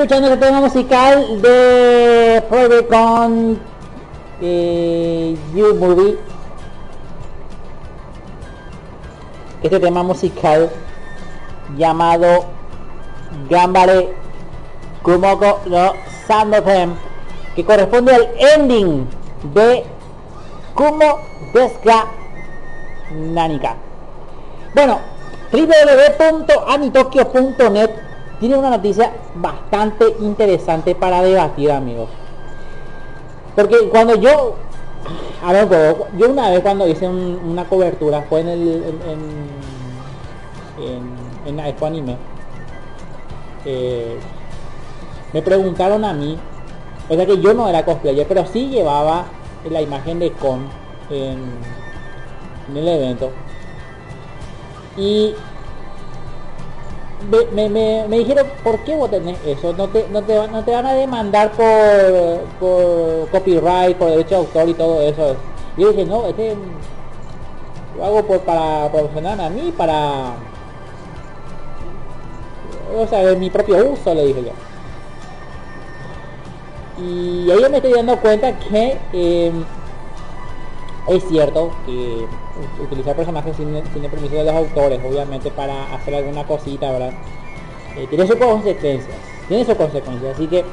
Escuchando el tema musical de Private con eh, You Movie. Este tema musical llamado Gambare Kumoko no Sandotem que corresponde al ending de Kumo Deska Nanika. Bueno, www.anitokyo.net tiene una noticia bastante interesante para debatir, amigos. Porque cuando yo, a ver, yo- una vez cuando hice un- una cobertura fue en el en, en, en, en Anime, eh, me preguntaron a mí, o sea que yo no era cosplayer, pero sí llevaba la imagen de Con en el evento. Y me, me, me, dijeron, ¿por qué vos tenés eso? No te, no te, no te van a demandar por, por copyright, por derecho de autor y todo eso. Y yo dije, no, este lo hago por, para promocionar a mí, para... O sea, de mi propio uso, le dije yo. Y ahí me estoy dando cuenta que eh, es cierto que utilizar personajes sin, sin el permiso de los autores, obviamente para hacer alguna cosita, ¿verdad? Eh, tiene sus consecuencias, tiene sus consecuencias, así que eh,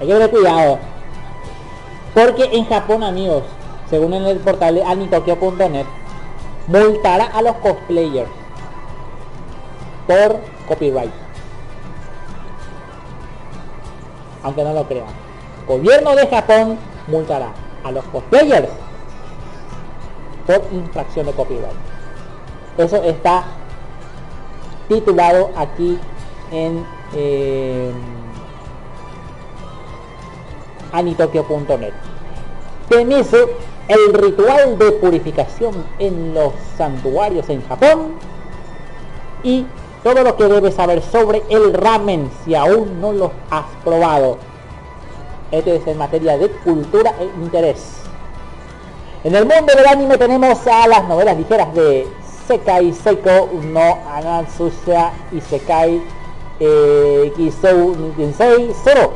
hay que tener cuidado. Porque en Japón, amigos, según en el portal de anitokyo.net, multará a los cosplayers por copyright. Aunque no lo crean. Gobierno de Japón multará a los cosplayers por infracción de copyright. Eso está titulado aquí en eh, anitokyo.net. El ritual de purificación en los santuarios en Japón y todo lo que debes saber sobre el ramen si aún no lo has probado. Este es en materia de cultura e interés. En el mundo del anime tenemos a las novelas ligeras de Sekai Seiko no Anatsuya y Sekai eh, Kisou Zero.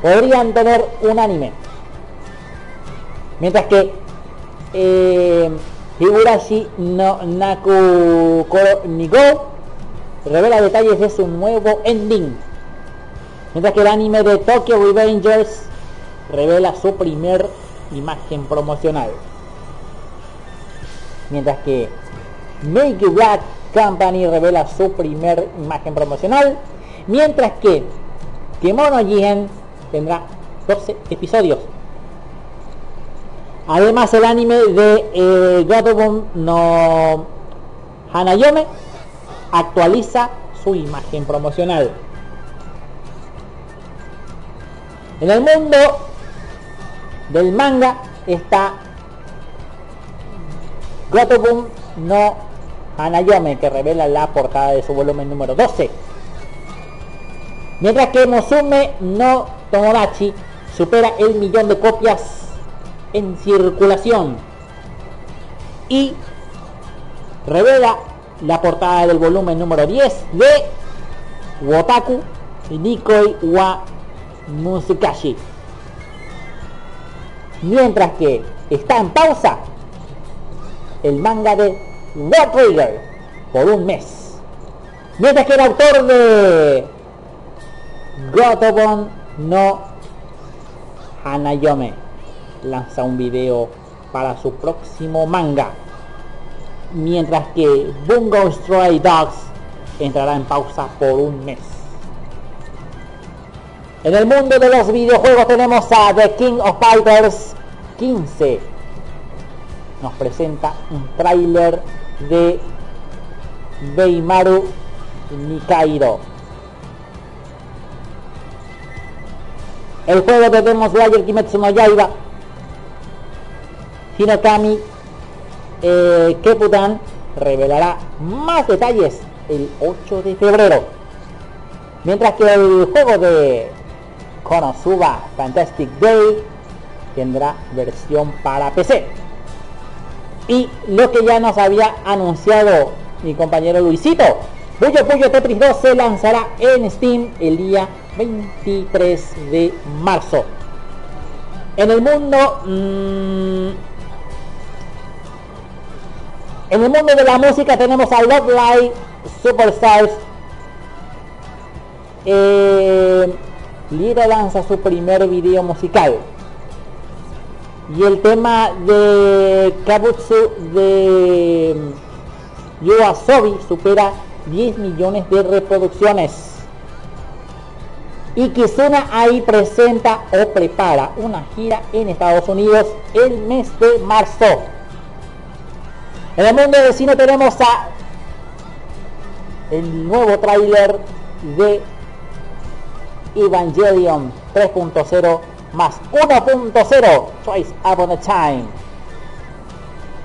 Podrían tener un anime. Mientras que eh, Higurashi no Naku Koro revela detalles de su nuevo ending. Mientras que el anime de Tokyo Revengers revela su primer imagen promocional. Mientras que Make Black Company revela su primer imagen promocional. Mientras que Kemono Jigen tendrá 12 episodios. Además el anime de eh, Gotobun no Hanayome actualiza su imagen promocional. En el mundo del manga está Gotobun no Hanayome que revela la portada de su volumen número 12. Mientras que Mosume no Tomodachi supera el millón de copias en circulación y revela la portada del volumen número 10 de Wotaku Nikoi wa Musukashi. Mientras que está en pausa el manga de World Trigger por un mes. Mientras que el autor de Gotobon no Hanayome lanza un video para su próximo manga. Mientras que Bungo Stray Dogs entrará en pausa por un mes. En el mundo de los videojuegos tenemos a The King of Fighters 15. Nos presenta un tráiler de Beimaru Nikairo. El juego de Demon Slayer Kimetsu no Yaiba Hinokami eh, Keputan revelará más detalles el 8 de febrero. Mientras que el juego de Konosuba Fantastic Day tendrá versión para PC. Y lo que ya nos había anunciado mi compañero Luisito, Puyo Puyo Tetris 2 se lanzará en Steam el día 23 de marzo. En el mundo... mmm, en el mundo de la música tenemos a Love Live Superstars. Eh, Lira lanza su primer video musical. Y el tema de Kabutsu de Yoasobi supera 10 millones de reproducciones. Y Kizuna ahí presenta o prepara una gira en Estados Unidos el mes de marzo. En el mundo de cine tenemos a el nuevo tráiler de Evangelion 3.0 más 1.0 Twice Upon a Time.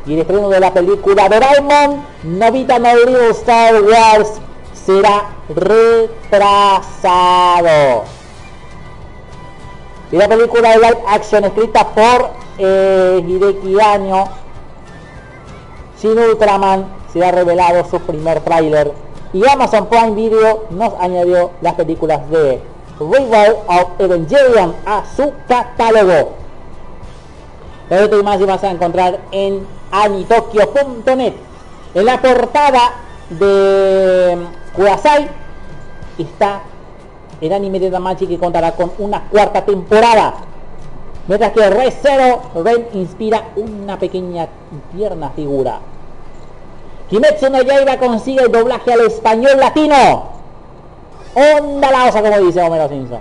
Y el estreno de la película Doraemon Novita No Little Star Wars será retrasado. Y la película de live action escrita por eh, Hideki Anno Sin Ultraman se ha revelado su primer tráiler y Amazon Prime Video nos añadió las películas de Rival of Evangelion a su catálogo. Todo y más y vas a encontrar en anitokyo.net. En la portada de Kurasai está el anime de Damachi que contará con una cuarta temporada. Mientras que Red Zero Ren inspira una pequeña y tierna figura. Kimetsu no Yaiba consigue el doblaje al español latino. Onda la osa como dice Homero Simpson.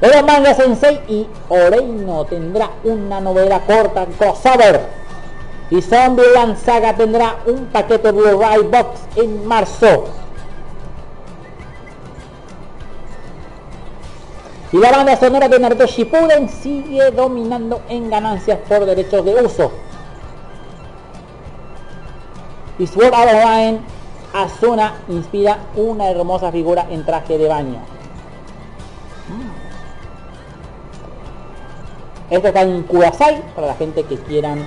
El manga Sensei y Oreino tendrá una novela corta crossover. Y Zombieland Saga tendrá un paquete Blu-ray box en marzo. Y la banda sonora de Naruto Shippuden sigue dominando en ganancias por derechos de uso. Y Sword Art Online Asuna inspira una hermosa figura en traje de baño. Esto está en Kudasai para la gente que quieran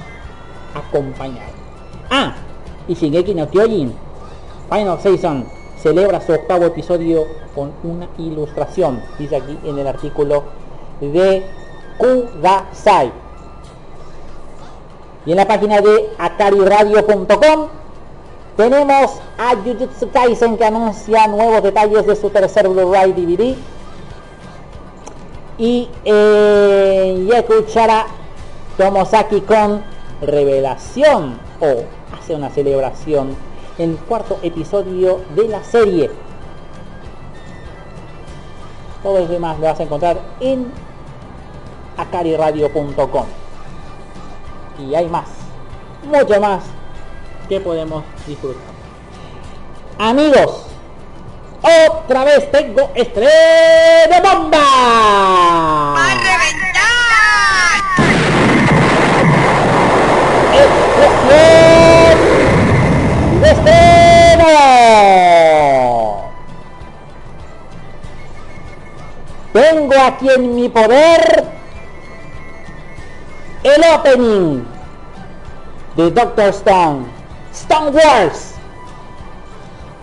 acompañar. Ah, y Shingeki no Kyojin Final Season celebra su octavo episodio con una ilustración, dice aquí en el artículo de Kudasai. Y en la página de akariradio.com tenemos a Jujutsu Kaisen que anuncia nuevos detalles de su tercer Blu-ray DVD. Y eh, Yakuchara Tomosaki con revelación o hace una celebración en el cuarto episodio de la serie. Todo lo demás lo vas a encontrar en akariradio.com. Y hay más, mucho más que podemos disfrutar. Amigos, otra vez tengo estreno bomba. ¡Va a reventar! ¡Explosión de estreno! Tengo aquí en mi poder el opening de Doctor Stone, Stone Wars,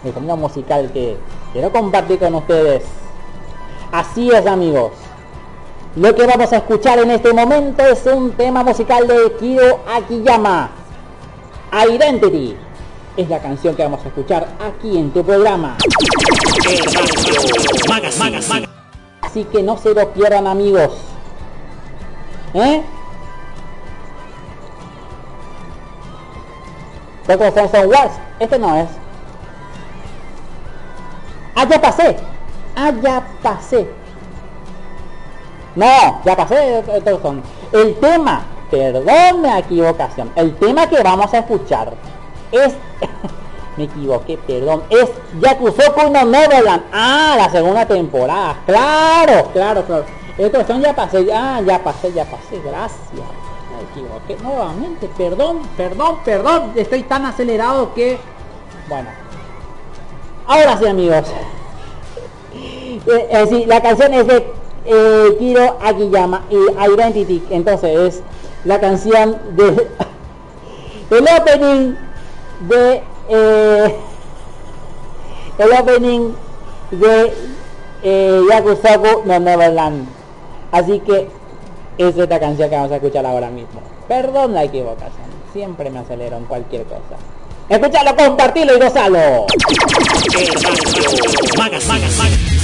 el camino musical que quiero compartir con ustedes. Así es amigos, lo que vamos a escuchar en este momento es un tema musical de Kiro Akiyama. Identity es la canción que vamos a escuchar aquí en tu programa. Así que no se lo pierdan amigos. ¿Eh? Doctor Stone Wars. Este no es. Ah, ya pasé. Ah, ya pasé. No, ya pasé Doctor Stone. El tema, perdón la equivocación. El tema que vamos a escuchar es... me equivoqué, perdón. Es Yakusoku no Neverland. Ah, la segunda temporada. Claro, claro, claro. Doctor Stone ya pasé. Ah, ya pasé, ya pasé. Gracias equivoqué nuevamente, perdón, perdón, perdón, estoy tan acelerado que... Bueno, ahora sí amigos, eh, eh, la canción es de eh, Kiro Akiyama y Identity, entonces es la canción de el opening de eh, el opening de eh, Yakusoku no Neverland. Así que es esta canción que vamos a escuchar ahora mismo. Perdón la equivocación, siempre me acelero en cualquier cosa. Escúchalo, compartilo y gozalo. Magazine. 思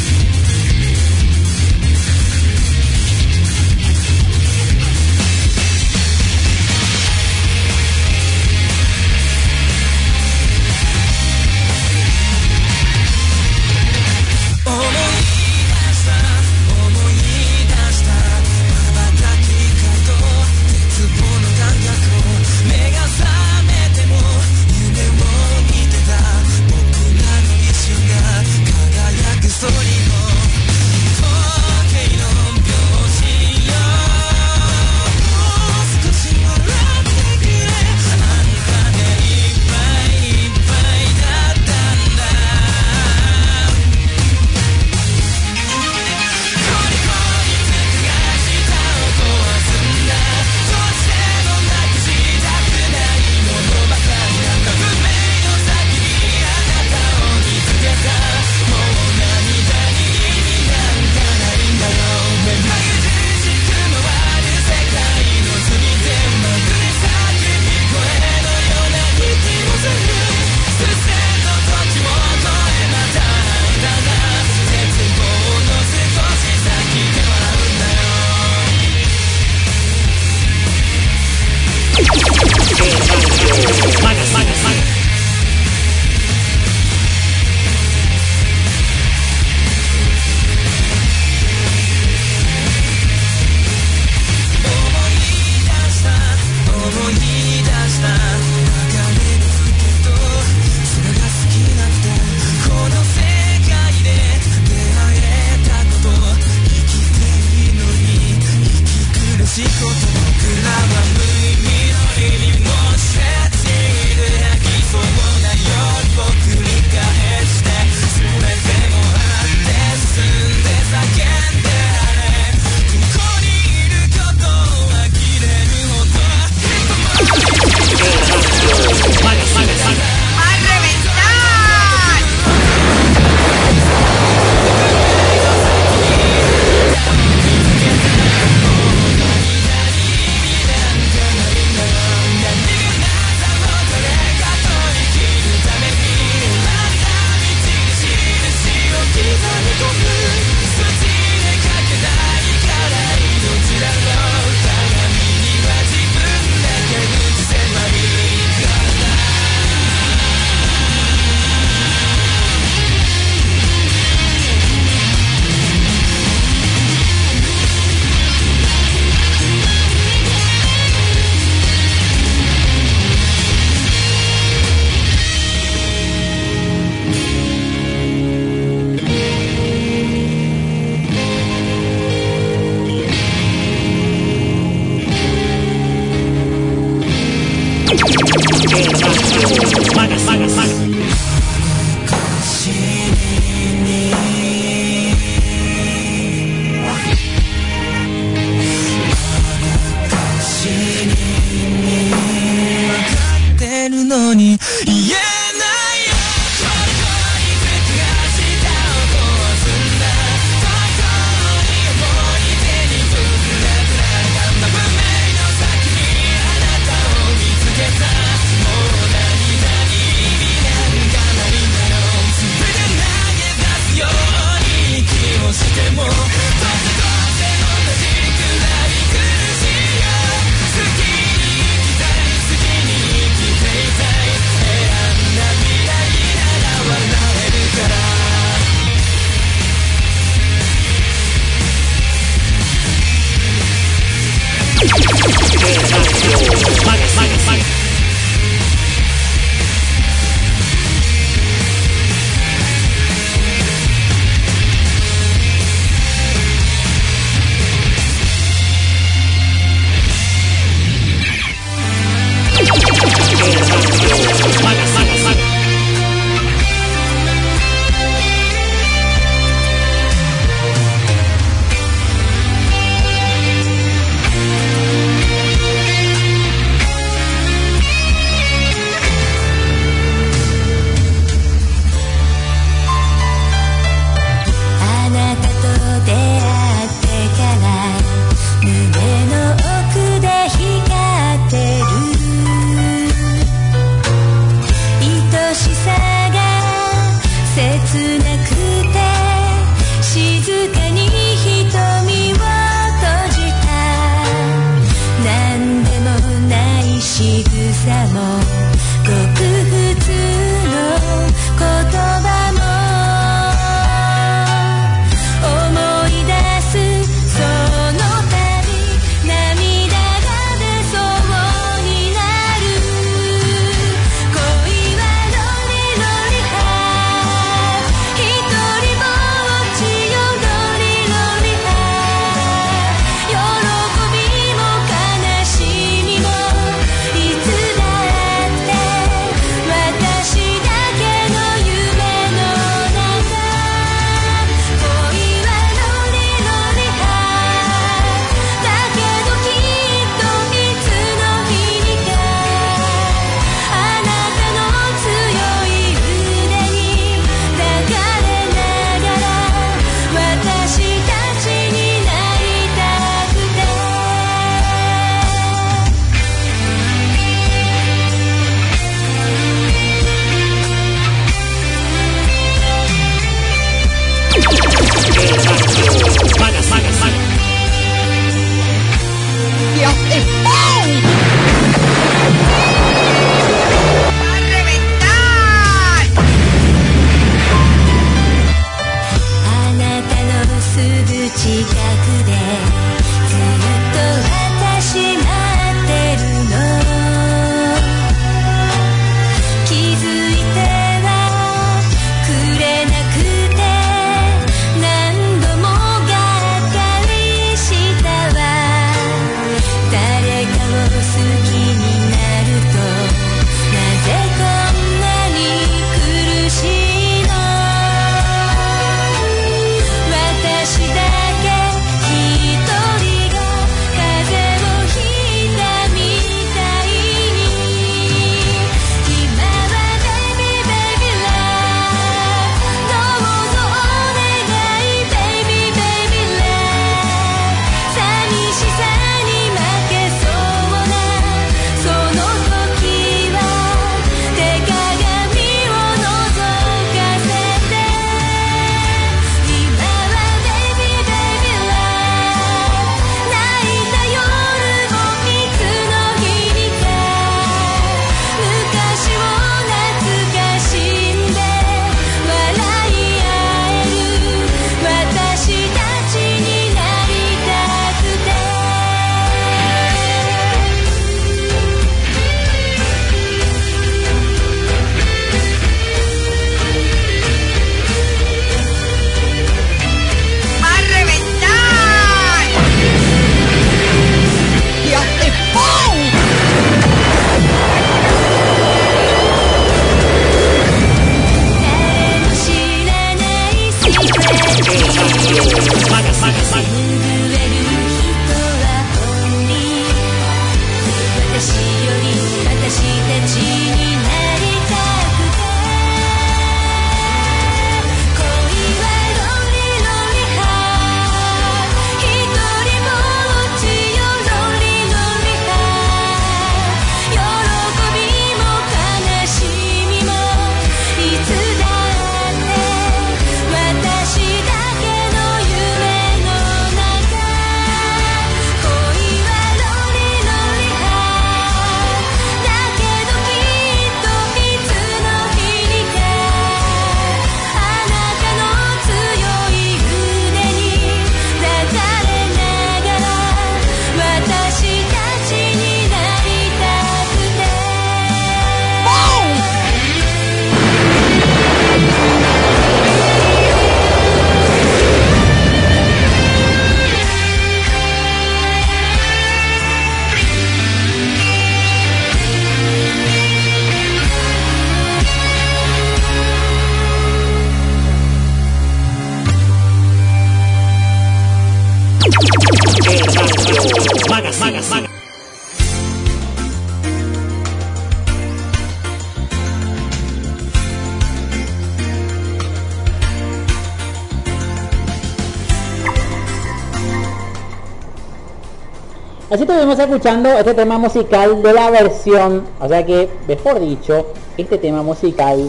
Así estuvimos escuchando este tema musical de la versión, o sea que, mejor dicho, este tema musical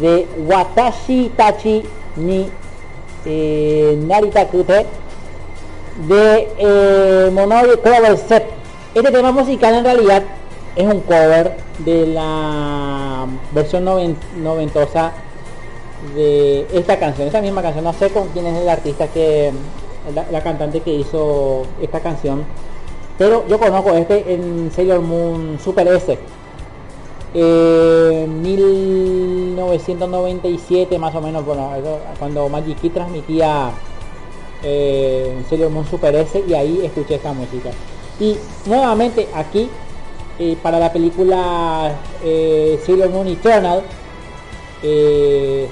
de Watashi Tachi ni eh, Naritakute de eh, Monori Cover Set. Este tema musical en realidad es un cover de la versión noventosa de esta canción. Esa misma canción, no sé con quién es el artista que, la cantante que hizo esta canción pero yo conozco este en Sailor Moon Super S. Eh, 1997 más o menos, bueno, eso, cuando Magic Key transmitía eh, Sailor Moon Super S y ahí escuché esta música. Y nuevamente aquí eh, para la película eh, Sailor Moon Eternal eh,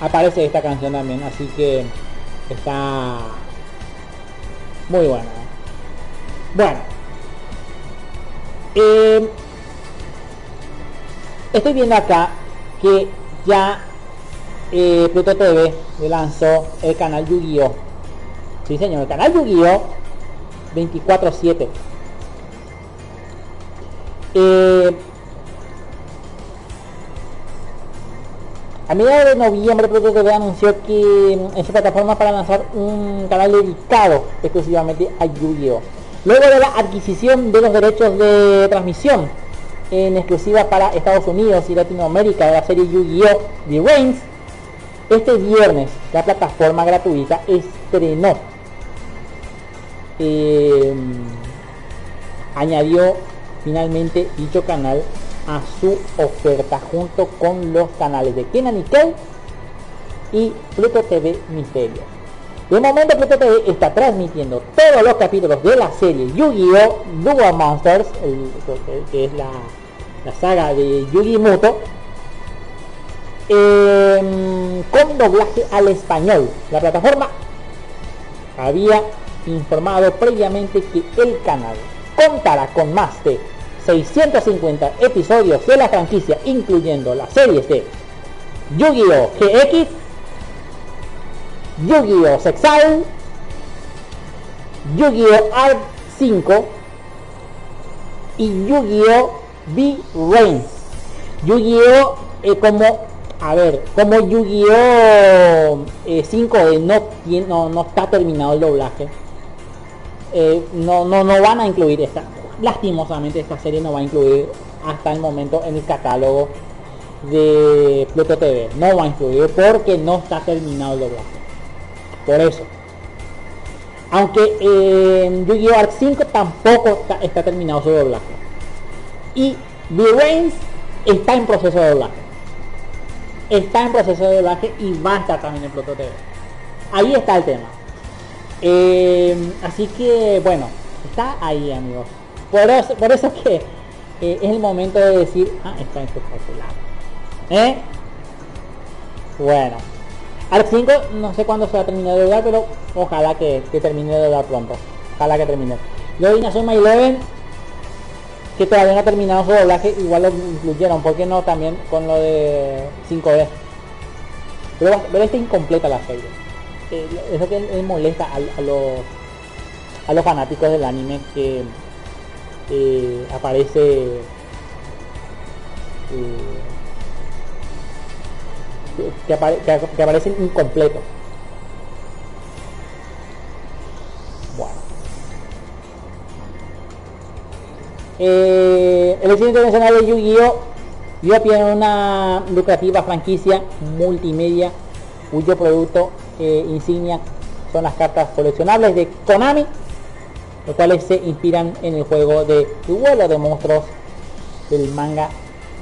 aparece esta canción también, así que está muy buena. Bueno, eh, estoy viendo acá que ya eh, Pluto TV lanzó el canal Yu-Gi-Oh! Sí señor, el canal Yu-Gi-Oh! 24-7. Eh, a mediados de noviembre Pluto TV anunció que mm, en su plataforma para lanzar un canal dedicado exclusivamente a Yu-Gi-Oh! Luego de la adquisición de los derechos de transmisión en exclusiva para Estados Unidos y Latinoamérica de la serie Yu-Gi-Oh! The Reigns, este viernes la plataforma gratuita estrenó eh, añadió finalmente dicho canal a su oferta junto con los canales de Kenan y Kel y Pluto TV Misterio. De momento Pluto TV está transmitiendo todos los capítulos de la serie Yu-Gi-Oh! Dual Monsters, que- es la, la saga de Yu-Gi Muto, em, con doblaje al español. La plataforma había informado previamente que el canal contará con más de 650 episodios de la franquicia, incluyendo las series de Yu-Gi-Oh! GX, Yu-Gi-Oh! Sexal, Yu-Gi-Oh! Art 5 y Yu-Gi-Oh! V-Reigns. Yu-Gi-Oh! eh, como, a ver, como Yu-Gi-Oh! eh, 5D no, tiene, no, no está terminado el doblaje. eh, no, no, no van a incluir esta. Lastimosamente esta serie no va a incluir hasta el momento en el catálogo de Pluto TV. No va a incluir porque no está terminado el doblaje. Por eso. Aunque eh, en Yu-Gi-Oh! Arc 5 tampoco está, terminado su doblaje. Y V-Reigns está en proceso de doblaje. Está en proceso de doblaje y va a estar también en TV. Ahí está el tema. Eh, así que bueno, está ahí amigos. Por eso, por eso que eh, es el momento de decir, ah, está espectacular. ¿Eh? Bueno. Arc 5 no sé cuándo se va a terminar de doblar, pero ojalá que, que termine de doblar pronto. Ojalá que termine. Lo de Inazuma Eleven, que todavía no ha terminado su doblaje, igual lo incluyeron, ¿por qué no también con lo de 5D? Pero, pero está incompleta la serie. Eh, eso que molesta a, a los a los fanáticos del anime que eh, aparece eh, que, que apare- que- que aparecen incompletos. Bueno. Eh, el éxito internacional de Yu-Gi-Oh! Yu-Gi-Oh! una lucrativa franquicia multimedia cuyo producto eh, insignia son las cartas coleccionables de Konami, los cuales se inspiran en el juego de duelo de monstruos del manga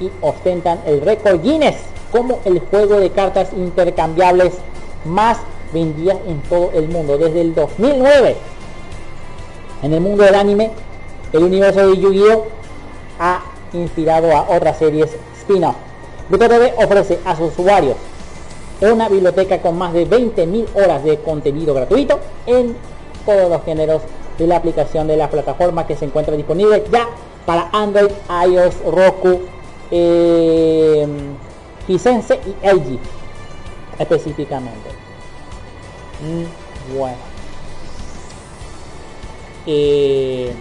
y ostentan el récord Guinness como el juego de cartas intercambiables más vendidas en todo el mundo desde el 2009. En el mundo del anime, el universo de Yu-Gi-Oh! ha inspirado a otras series spin-off. TV ofrece a sus usuarios una biblioteca con más de 20.000 horas de contenido gratuito en todos los géneros de la aplicación de la plataforma que se encuentra disponible ya para Android, iOS, Roku, eh, Hisense y LG específicamente. Mm, bueno. Eh,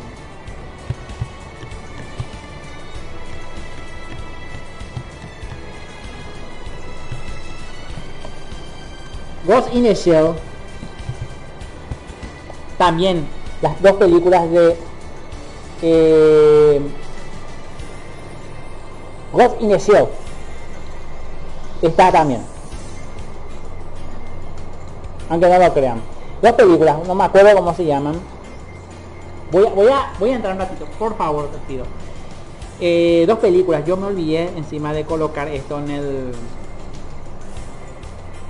Ghost in the Shell también las dos películas de eh, Ghost in the Shell está también. Aunque no lo crean. Dos películas, no me acuerdo cómo se llaman. Voy a, voy a, voy a entrar un ratito, por favor, te pido. Eh, dos películas, yo me olvidé encima de colocar esto en el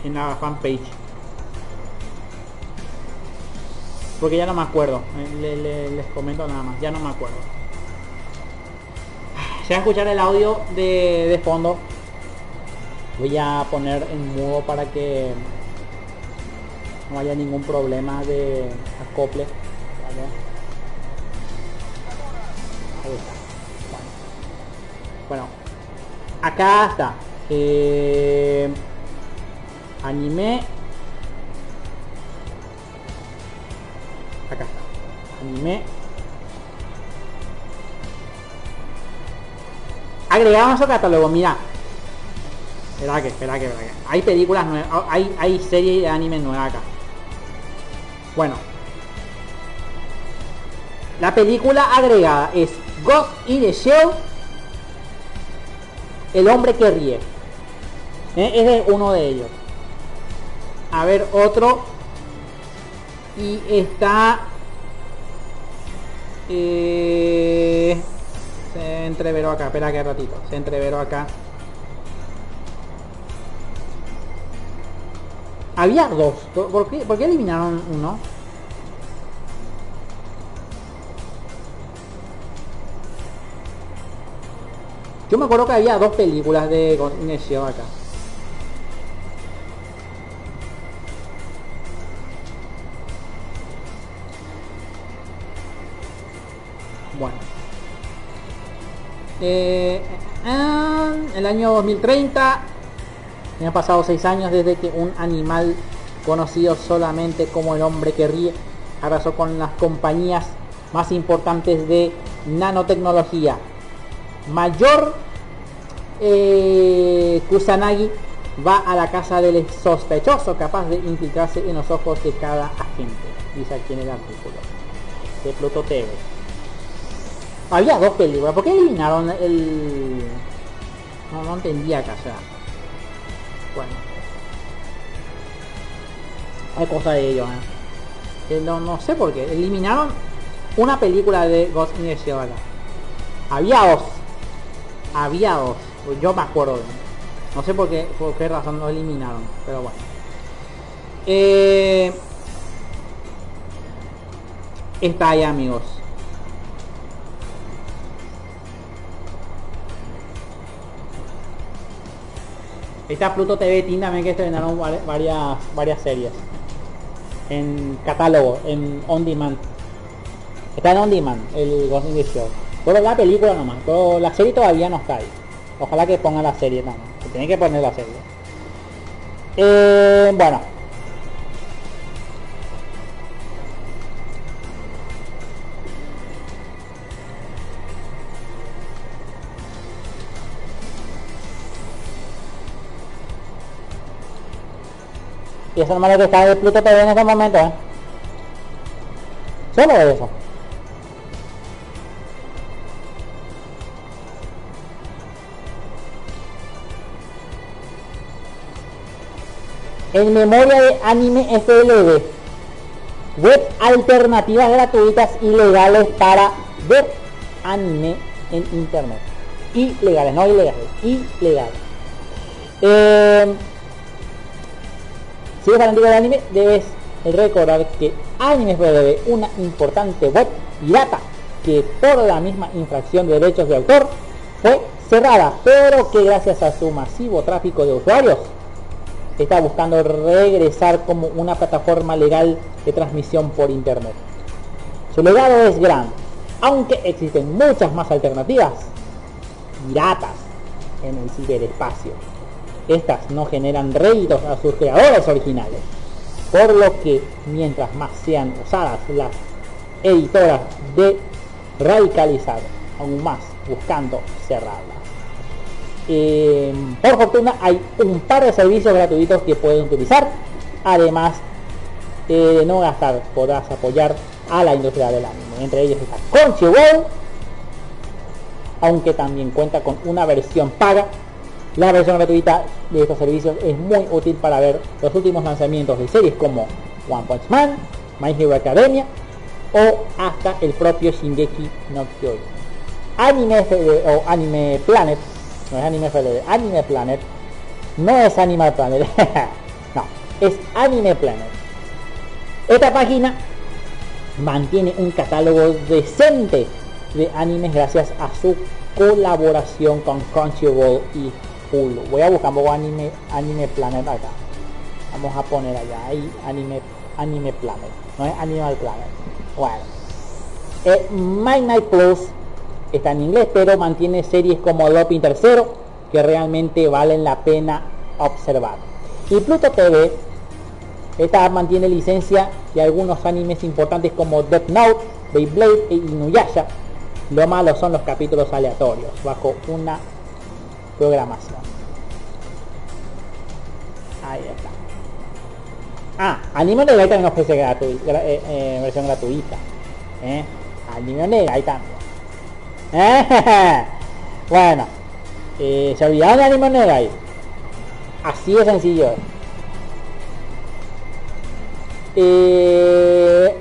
en la fanpage. Porque ya no me acuerdo. Eh, le- le- les comento nada más, ya no me acuerdo. Se va a escuchar el audio de, de fondo. Voy a poner en mudo para que no haya ningún problema de acople. Ahí está. Bueno, Bueno, acá está. Eh, anime. Acá está. Anime. Agregamos a catálogo, mira. Espera que, espera que, espera que. Hay películas nuevas, hay, hay series de anime nuevas acá. Bueno. La película agregada es Ghost in the Shell. El hombre que ríe. Eh, Ese es uno de ellos. A ver, otro. Y está... Eh, se entreveró acá, espera que ratito. Se entreveró acá. Había dos. ¿Por qué, eliminaron uno? Yo me acuerdo que había dos películas de Shell acá. Bueno. Eh, ah, el año 2030 me han pasado seis años desde que un animal conocido solamente como el hombre que ríe arrasó con las compañías más importantes de nanotecnología. Mayor eh, Kusanagi va a la casa del sospechoso capaz de infiltrarse en los ojos de cada agente. Dice aquí en el artículo de Pluto. Había dos películas. ¿Por qué eliminaron el...? No, no entendía acá. Bueno. Hay cosa de ellos, ¿eh? No, no sé por qué. Eliminaron una película de Ghost in the Shell. Había dos. Había dos. Yo me acuerdo. No sé por qué, por qué razón lo eliminaron. Pero bueno. Eh... Está ahí amigos. Está Pluto TV Teen también que estrenaron vari- varias varias series. En catálogo, en on demand. Está en on demand el Ghost in the Shell. Solo la película nomás, pero la serie todavía no está ahí. Ojalá que ponga la serie también. Se tiene que poner la serie. Eh, bueno. Y eso nomás lo que está de Pluto TV en este momento, ¿eh? Solo eso. En memoria de Anime FLV. Web alternativas gratuitas y legales para ver anime en internet. Ilegales, no ilegales, ilegales. Eh, si eres fanático del anime, debes recordar que Anime FLV, una importante web pirata que por la misma infracción de derechos de autor fue cerrada, pero que gracias a su masivo tráfico de usuarios está buscando regresar como una plataforma legal de transmisión por internet. Su legado es grande, aunque existen muchas más alternativas piratas en el ciberespacio. Estas no generan réditos a sus creadores originales, por lo que mientras más sean usadas las editoras de radicalizar aún más buscando cerrarlas. Eh, por fortuna hay un par de servicios gratuitos que pueden utilizar. Además eh, de no gastar, podrás apoyar a la industria del anime. Entre ellos está Crunchyroll, aunque también cuenta con una versión paga. La versión gratuita de estos servicios es muy útil para ver los últimos lanzamientos de series como One Punch Man, My Hero Academia o hasta el propio Shingeki no Kyojin. Anime FD o Anime Planet, no es Anime FD, Anime Planet, no es Animal Planet, no, es Anime Planet. Esta página mantiene un catálogo decente de animes gracias a su colaboración con Crunchyroll y Voy a buscar un anime, anime Planet acá. Vamos a poner allá ahí anime, anime Planet. No es Animal Planet. Bueno. Eh, My Night Plus está en inglés, pero mantiene series como Lopin Tercero que realmente valen la pena observar. Y Pluto TV esta mantiene licencia de algunos animes importantes como Death Note, Beyblade e Inuyasha. Lo malo son los capítulos aleatorios bajo una programación. Ahí está. Ah, Anime Negai también ofrece gratu- gra- eh, eh, versión gratuita. ¿eh? Anime Negai también. ¿Eh? Bueno, eh, ¿se olvidaron de Anime Negai? Así de sencillo. Eh,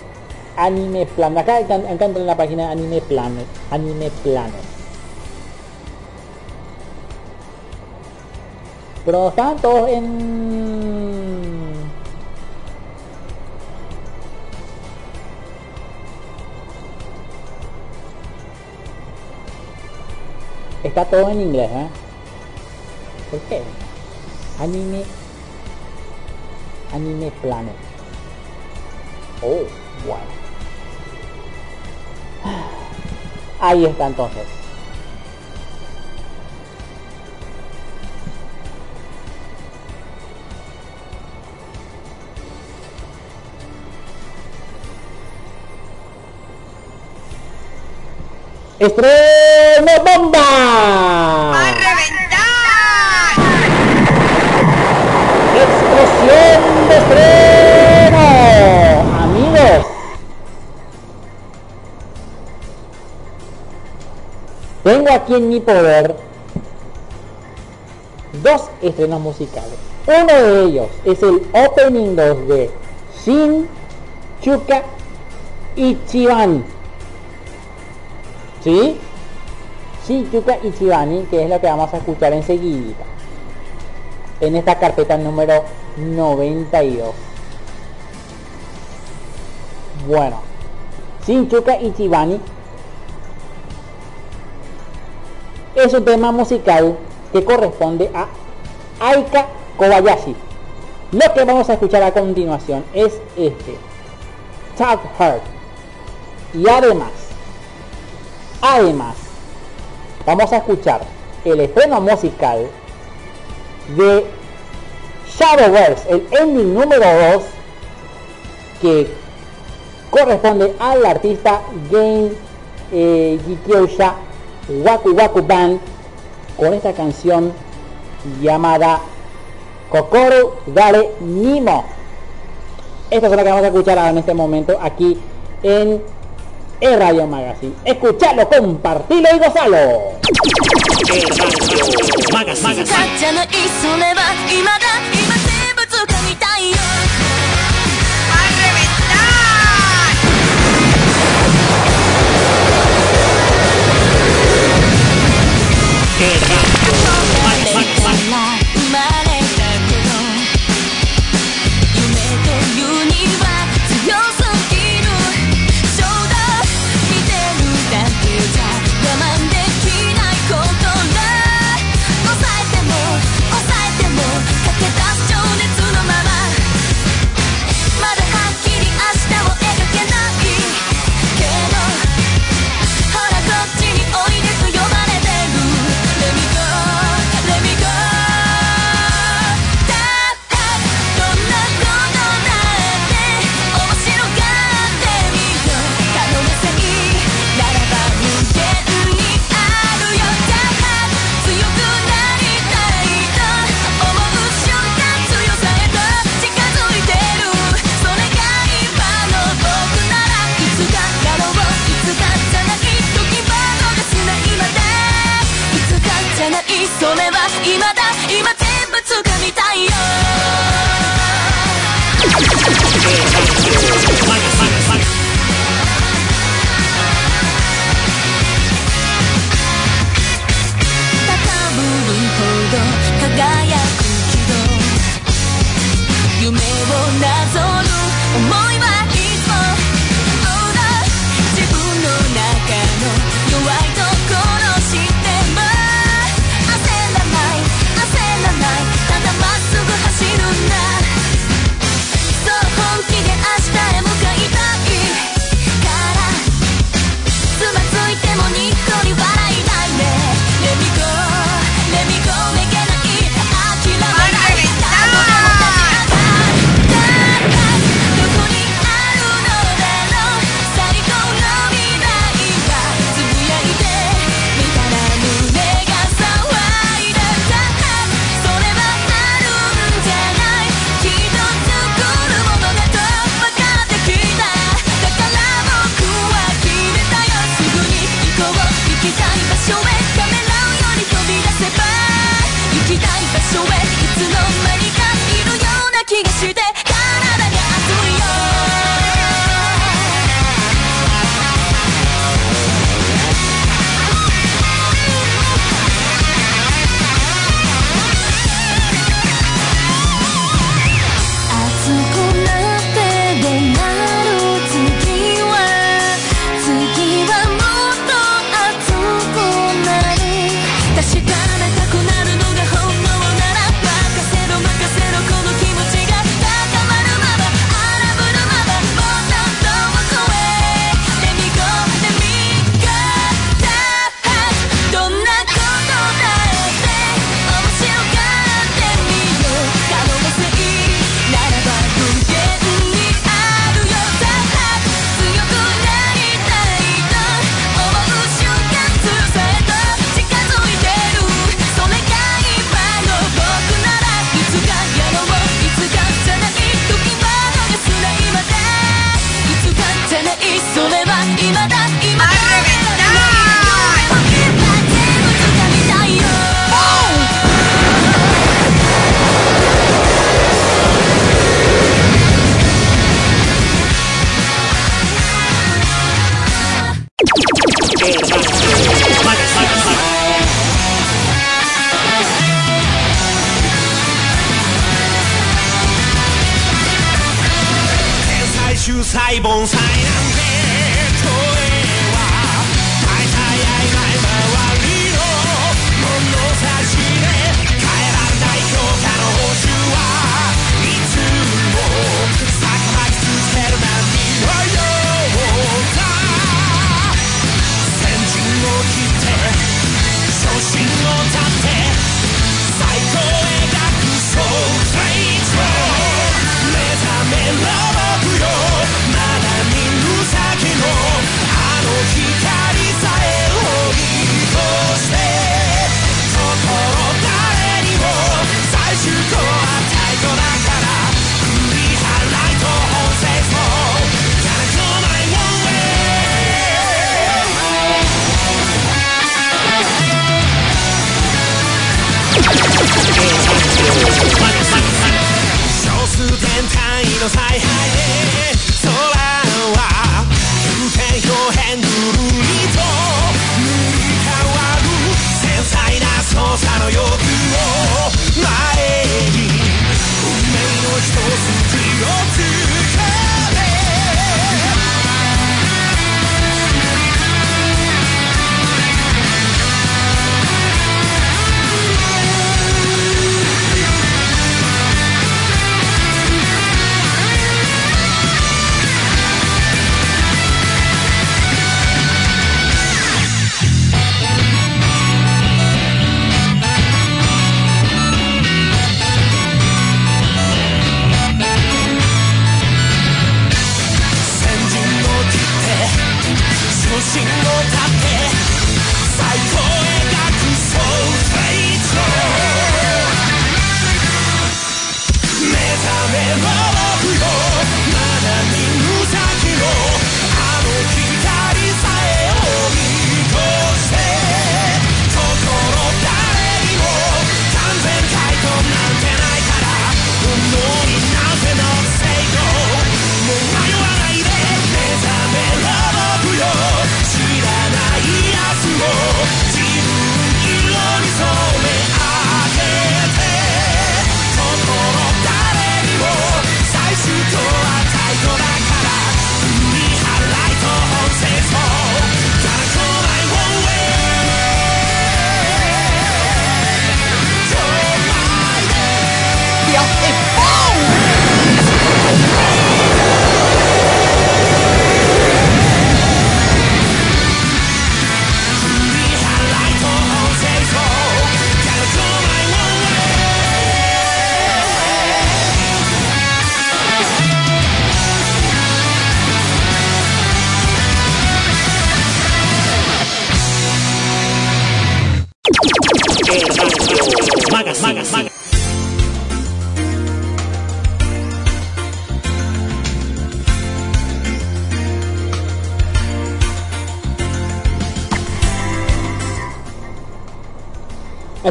anime Planet. Acá, en la página Anime Planet. Anime Planet. Pero están todos en... Está todo en inglés, ¿eh? ¿Por qué? Anime... Anime Planet. Oh, bueno. Ahí está entonces. ¡Estreno bomba! ¡A reventar! ¡Explosión de estreno! Amigos. Tengo aquí en mi poder dos estrenos musicales. Uno de ellos es el Opening 2 de Shin Chuka Ichiban. ¿Sí? Shin Chuka Ichibani, que es lo que vamos a escuchar enseguida en esta carpeta número 92. Bueno, Shinchuka Ichibani es un tema musical que corresponde a Aika Kobayashi. Lo que vamos a escuchar a continuación es este, Tag Heart. Y además, además, vamos a escuchar el estreno musical de Shadowverse, el ending número 2 que corresponde al artista Game eh, Waku Waku Band con esta canción llamada Kokoro Dare Nimo. Esto es lo que vamos a escuchar ahora en este momento aquí en el Radio Magazine. Escuchalo, compartilo y gozalo. か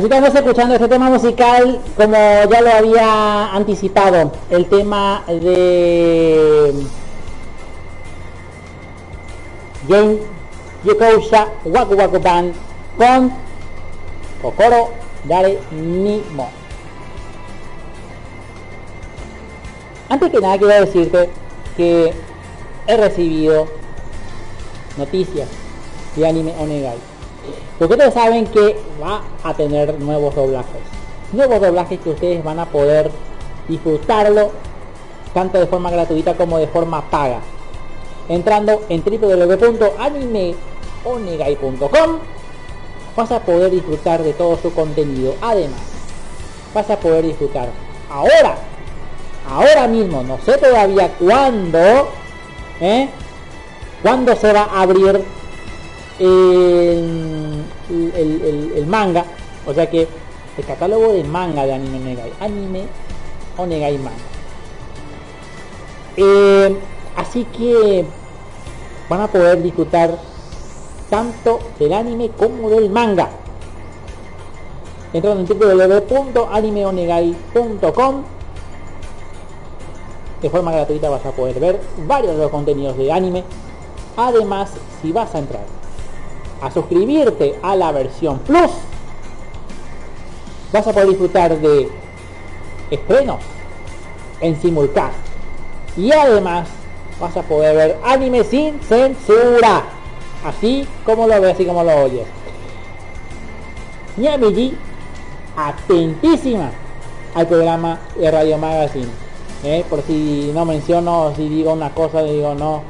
Así que vamos escuchando este tema musical, como ya lo había anticipado, el tema de Jane Yokousha Waku Waku Band con Kokoro Dare Nimo. Antes que nada quiero decirte que he recibido noticias de Anime Onegai. Porque ustedes saben que va a tener nuevos doblajes. Nuevos doblajes que ustedes van a poder disfrutarlo tanto de forma gratuita como de forma paga. Entrando en www.animeonegai.com vas a poder disfrutar de todo su contenido. Además, vas a poder disfrutar ahora, ahora mismo, no sé todavía cuándo, ¿eh? cuándo se va a abrir el, manga. O sea que el catálogo de manga de Anime Onegai. Anime Onegai Manga. Eh, así que van a poder disfrutar tanto del anime como del manga. Entrando en www.animeonegai.com de forma gratuita vas a poder ver varios de los contenidos de anime. Además, si vas a entrar a suscribirte a la versión Plus, vas a poder disfrutar de estrenos en simulcast. Y además vas a poder ver anime sin censura. Así como lo ves y como lo oyes. G atentísima al programa de Radio Magazine. ¿eh? Por si no menciono, si digo una cosa, digo no,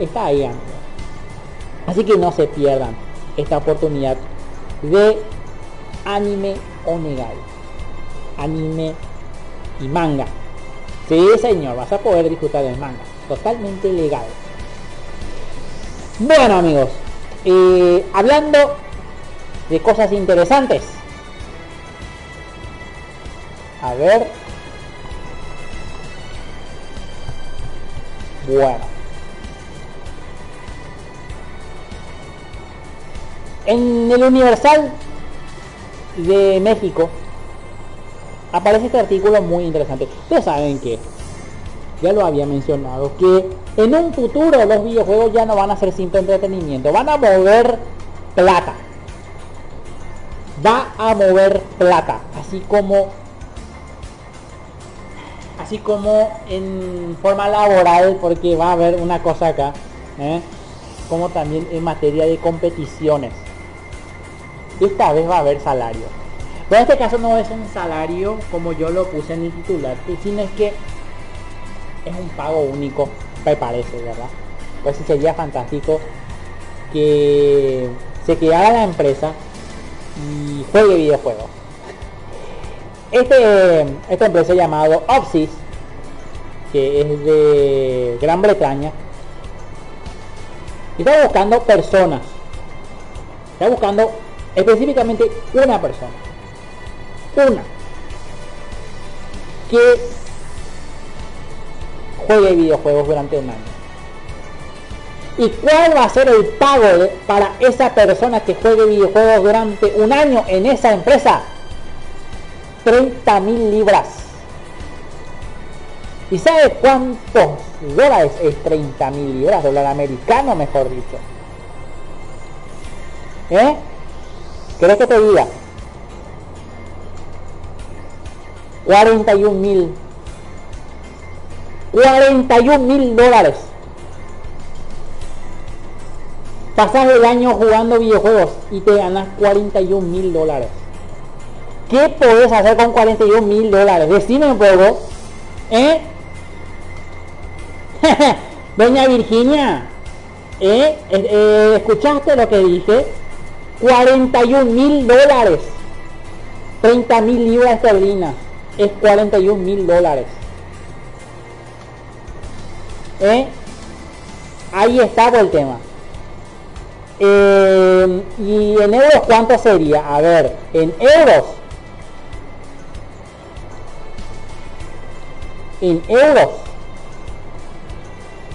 está ahí. Así que no se pierdan esta oportunidad de anime onegai. Anime y manga. Sí, señor, vas a poder disfrutar del manga. Totalmente legal. Bueno, amigos, eh, hablando de cosas interesantes. A ver. Bueno. En el Universal de México aparece este artículo muy interesante. Ustedes saben que, ya lo había mencionado, que en un futuro los videojuegos ya no van a ser simple entretenimiento, van a mover plata. Va a mover plata, así como así como en forma laboral, porque va a haber una cosa acá, ¿eh? como también en materia de competiciones. Esta vez va a haber salario. Pero en este caso no es un salario como yo lo puse en el titular, sino es que es un pago único, me parece, ¿verdad? Pues sería fantástico que se quedara la empresa y juegue videojuegos. Este, esta empresa llamado Opsys, que es de Gran Bretaña, está buscando personas. Está buscando específicamente una persona. Una. Que juegue videojuegos durante un año. ¿Y cuál va a ser el pago para esa persona que juegue videojuegos durante un año en esa empresa? 30 mil libras. ¿Y sabe cuántos dólares es 30 mil libras? Dólar americano, mejor dicho. ¿Eh? ¿Querés que te diga? 41 mil. 41 mil dólares. Pasas el año jugando videojuegos y te ganas 41 mil dólares. ¿Qué podés hacer con 41 mil dólares? Decime un poco. ¿Eh? Doña Virginia. ¿Eh? Eh, ¿Escuchaste lo que dije? 41 mil dólares. 30 mil libras esterlinas. Es 41 mil dólares. ¿Eh? Ahí está por el tema. Eh, y en euros cuánto sería? A ver, en euros. En euros.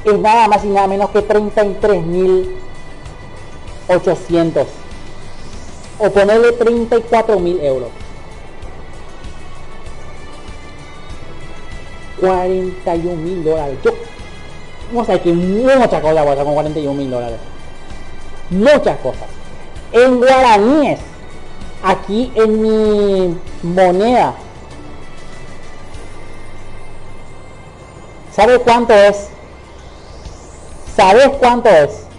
Es nada más y nada menos que 33.800. O ponerle 34.000 euros. 41 mil dólares. Yo, vamos a que muchas cosas voy con 41 mil dólares. Muchas cosas. En guaraníes, aquí en mi moneda, ¿sabes cuánto es? ¿Sabes cuánto es?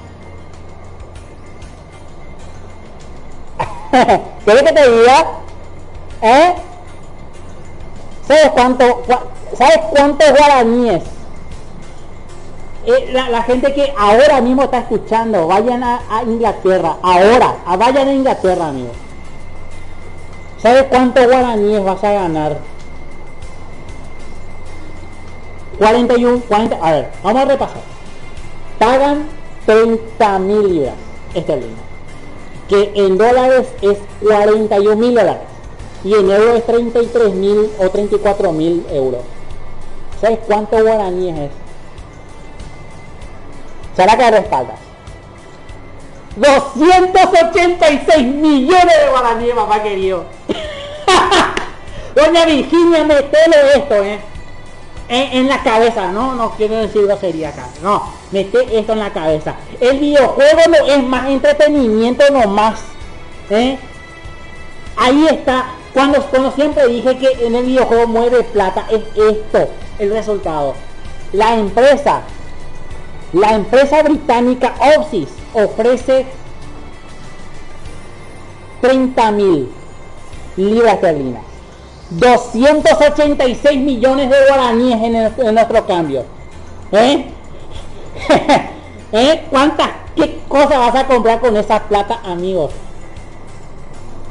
¿Quieres que te diga? ¿Eh? ¿Sabes cuánto? ¿Sabes cuántos guaraníes? Eh, la, gente que ahora mismo está escuchando, vayan a, Inglaterra, ahora, a- vayan a Inglaterra, amigos. ¿Sabes cuántos guaraníes vas a ganar? 41, 40, a ver, vamos a repasar. Pagan 30 mil libras esterlinas, que en dólares es 41 mil dólares y en euros es 33 mil o 34 mil euros. ¿Sabes cuánto guaraníes es? ¿Será que de espaldas? 286 millones de guaraníes, papá querido. Doña Virginia, metele esto, eh. En, la cabeza, no, no quiero decir grosería acá. No, mete esto en la cabeza. El videojuego no es más entretenimiento nomás. ¿eh? Ahí está. Cuando, cuando siempre dije que en el videojuego mueve plata, es esto el resultado. la empresa, la empresa británica Opsys ofrece 30 mil libras esterlinas. 286 millones de guaraníes en, nuestro cambio. ¿Eh? ¿Eh? ¿Cuántas, qué cosas vas a comprar con esa plata, amigos?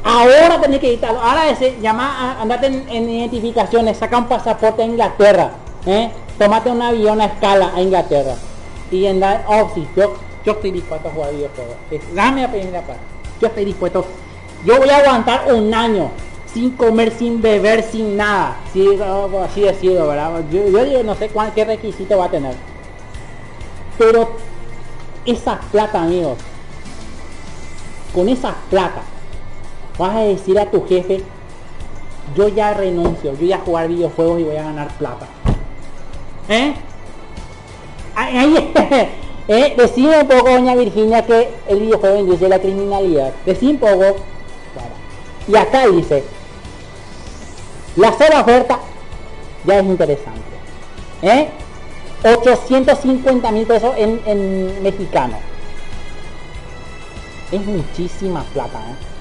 Ahora tenés que editarlo. Ahora ese, llama, a- andate en, en identificaciones, saca un pasaporte a Inglaterra. ¿eh? Tómate un avión a escala a Inglaterra. Y anda en Office. Yo, yo estoy dispuesto a jugar videojuegos. Dame a pedir la. Yo estoy dispuesto. Yo voy a aguantar un año sin comer, sin beber, sin nada. Sí, así decirlo, ¿verdad? Yo, no sé cuál, qué requisito va a tener. Pero esa plata, amigos, con esa plata, vas a decir a tu jefe, yo ya renuncio, yo ya jugar videojuegos y voy a ganar plata. ¿Eh? Ahí, eh, decime un poco, doña Virginia, que el videojuego induce la criminalidad. Decime un poco. Y acá dice, la sola oferta ya es interesante. ¿Eh? 850 mil pesos en, en mexicano. Es muchísima plata, ¿eh?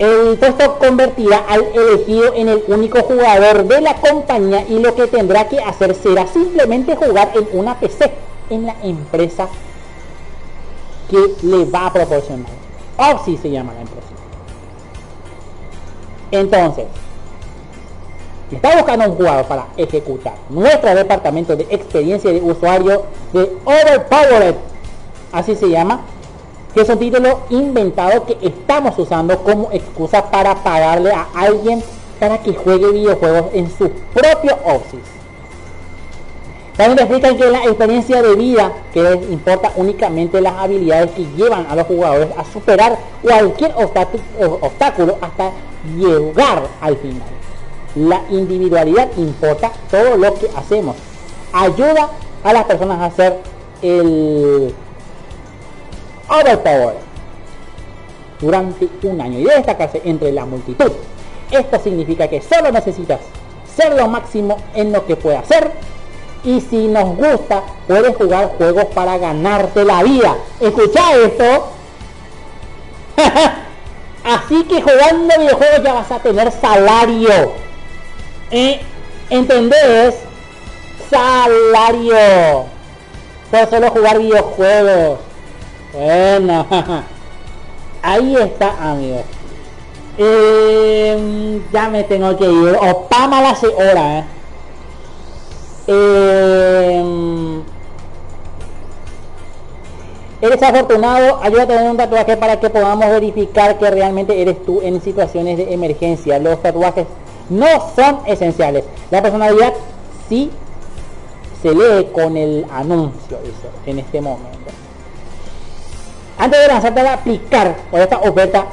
El puesto convertirá al elegido en el único jugador de la compañía y lo que tendrá que hacer será simplemente jugar en una PC en la empresa que le va a proporcionar. Opsi se llama la empresa. Entonces, está buscando un jugador para ejecutar nuestro departamento de experiencia de usuario de Overpowered, así se llama, que es un título inventado que estamos usando como excusa para pagarle a alguien para que juegue videojuegos en su propio Office. También explican que la experiencia de vida que les importa únicamente las habilidades que llevan a los jugadores a superar cualquier obstáculo hasta llegar al final. La individualidad importa todo lo que hacemos. Ayuda a las personas a hacer el overpower durante un año y destacarse entre la multitud. Esto significa que solo necesitas ser lo máximo en lo que puede hacer y si nos gusta puedes jugar juegos para ganarte la vida. Escucha esto. Así que jugando videojuegos ya vas a tener salario. ¿Eh? ¿Entendés? Salario. Por solo jugar videojuegos. Bueno. Ahí está, amigos. Eh, ya me tengo que ir. Opama la hace hora, eh. Eh, Eres afortunado, ayuda a tener un tatuaje para que podamos verificar que realmente eres tú en situaciones de emergencia. Los tatuajes no son esenciales. La personalidad sí se lee con el anuncio dice, en este momento. Antes de lanzarte a aplicar por esta oferta,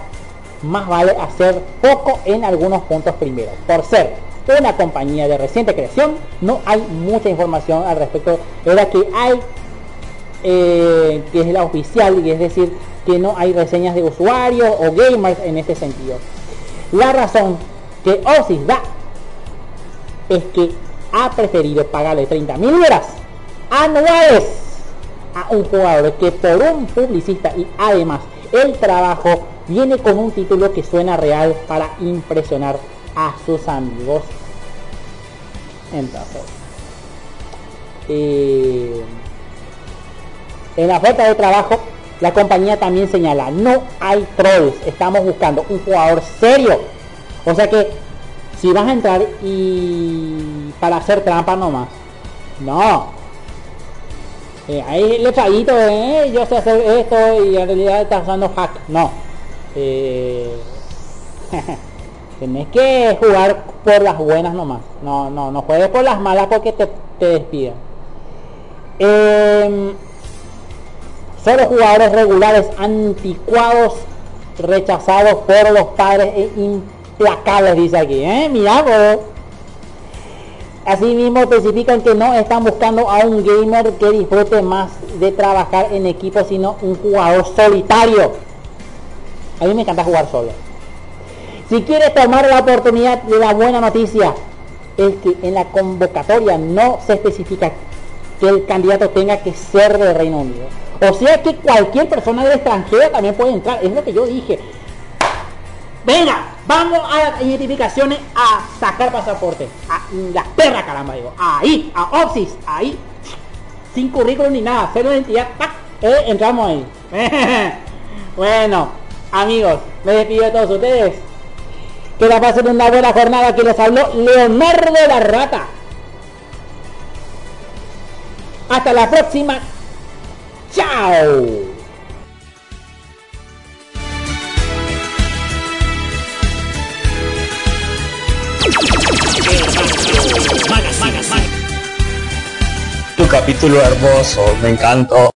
más vale hacer poco en algunos puntos primero. Por ser una compañía de reciente creación, no hay mucha información al respecto de la que hay eh, que es la oficial y es decir que no hay reseñas de usuarios o gamers en este sentido la razón que Osis da es que ha preferido pagarle 30 mil libras anuales a un jugador que por un publicista y además el trabajo viene con un título que suena real para impresionar a sus amigos entonces eh, en la oferta de trabajo, la compañía también señala, no hay trolls, estamos buscando un jugador serio. O sea que si vas a entrar y para hacer trampa nomás, no. Eh, ahí le fallito, eh, yo sé hacer esto y en realidad estás usando hack. No. Eh, tenés que jugar por las buenas nomás. No, no, no juegues por las malas porque te, te despiden. Eh, Solo jugadores regulares anticuados rechazados por los padres e implacables, dice aquí. ¿eh? Mira, vos. Asimismo especifican que no están buscando a un gamer que disfrute más de trabajar en equipo, sino un jugador solitario. A mí me encanta jugar solo. Si quieres tomar la oportunidad de la buena noticia, es que en la convocatoria no se especifica que el candidato tenga que ser del Reino Unido. O sea que cualquier persona del extranjero también puede entrar. Es lo que yo dije. Venga, vamos a las identificaciones a sacar pasaporte. A las perras, caramba, digo. Ahí, a Opsis, ahí. Sin currículum ni nada, cero identidad. Eh, entramos ahí. bueno, amigos, me despido de todos ustedes. Que la pasen una buena jornada. Aquí les habló Leonardo la Rata. Hasta la próxima. Chao. Tu capítulo hermoso, me encantó.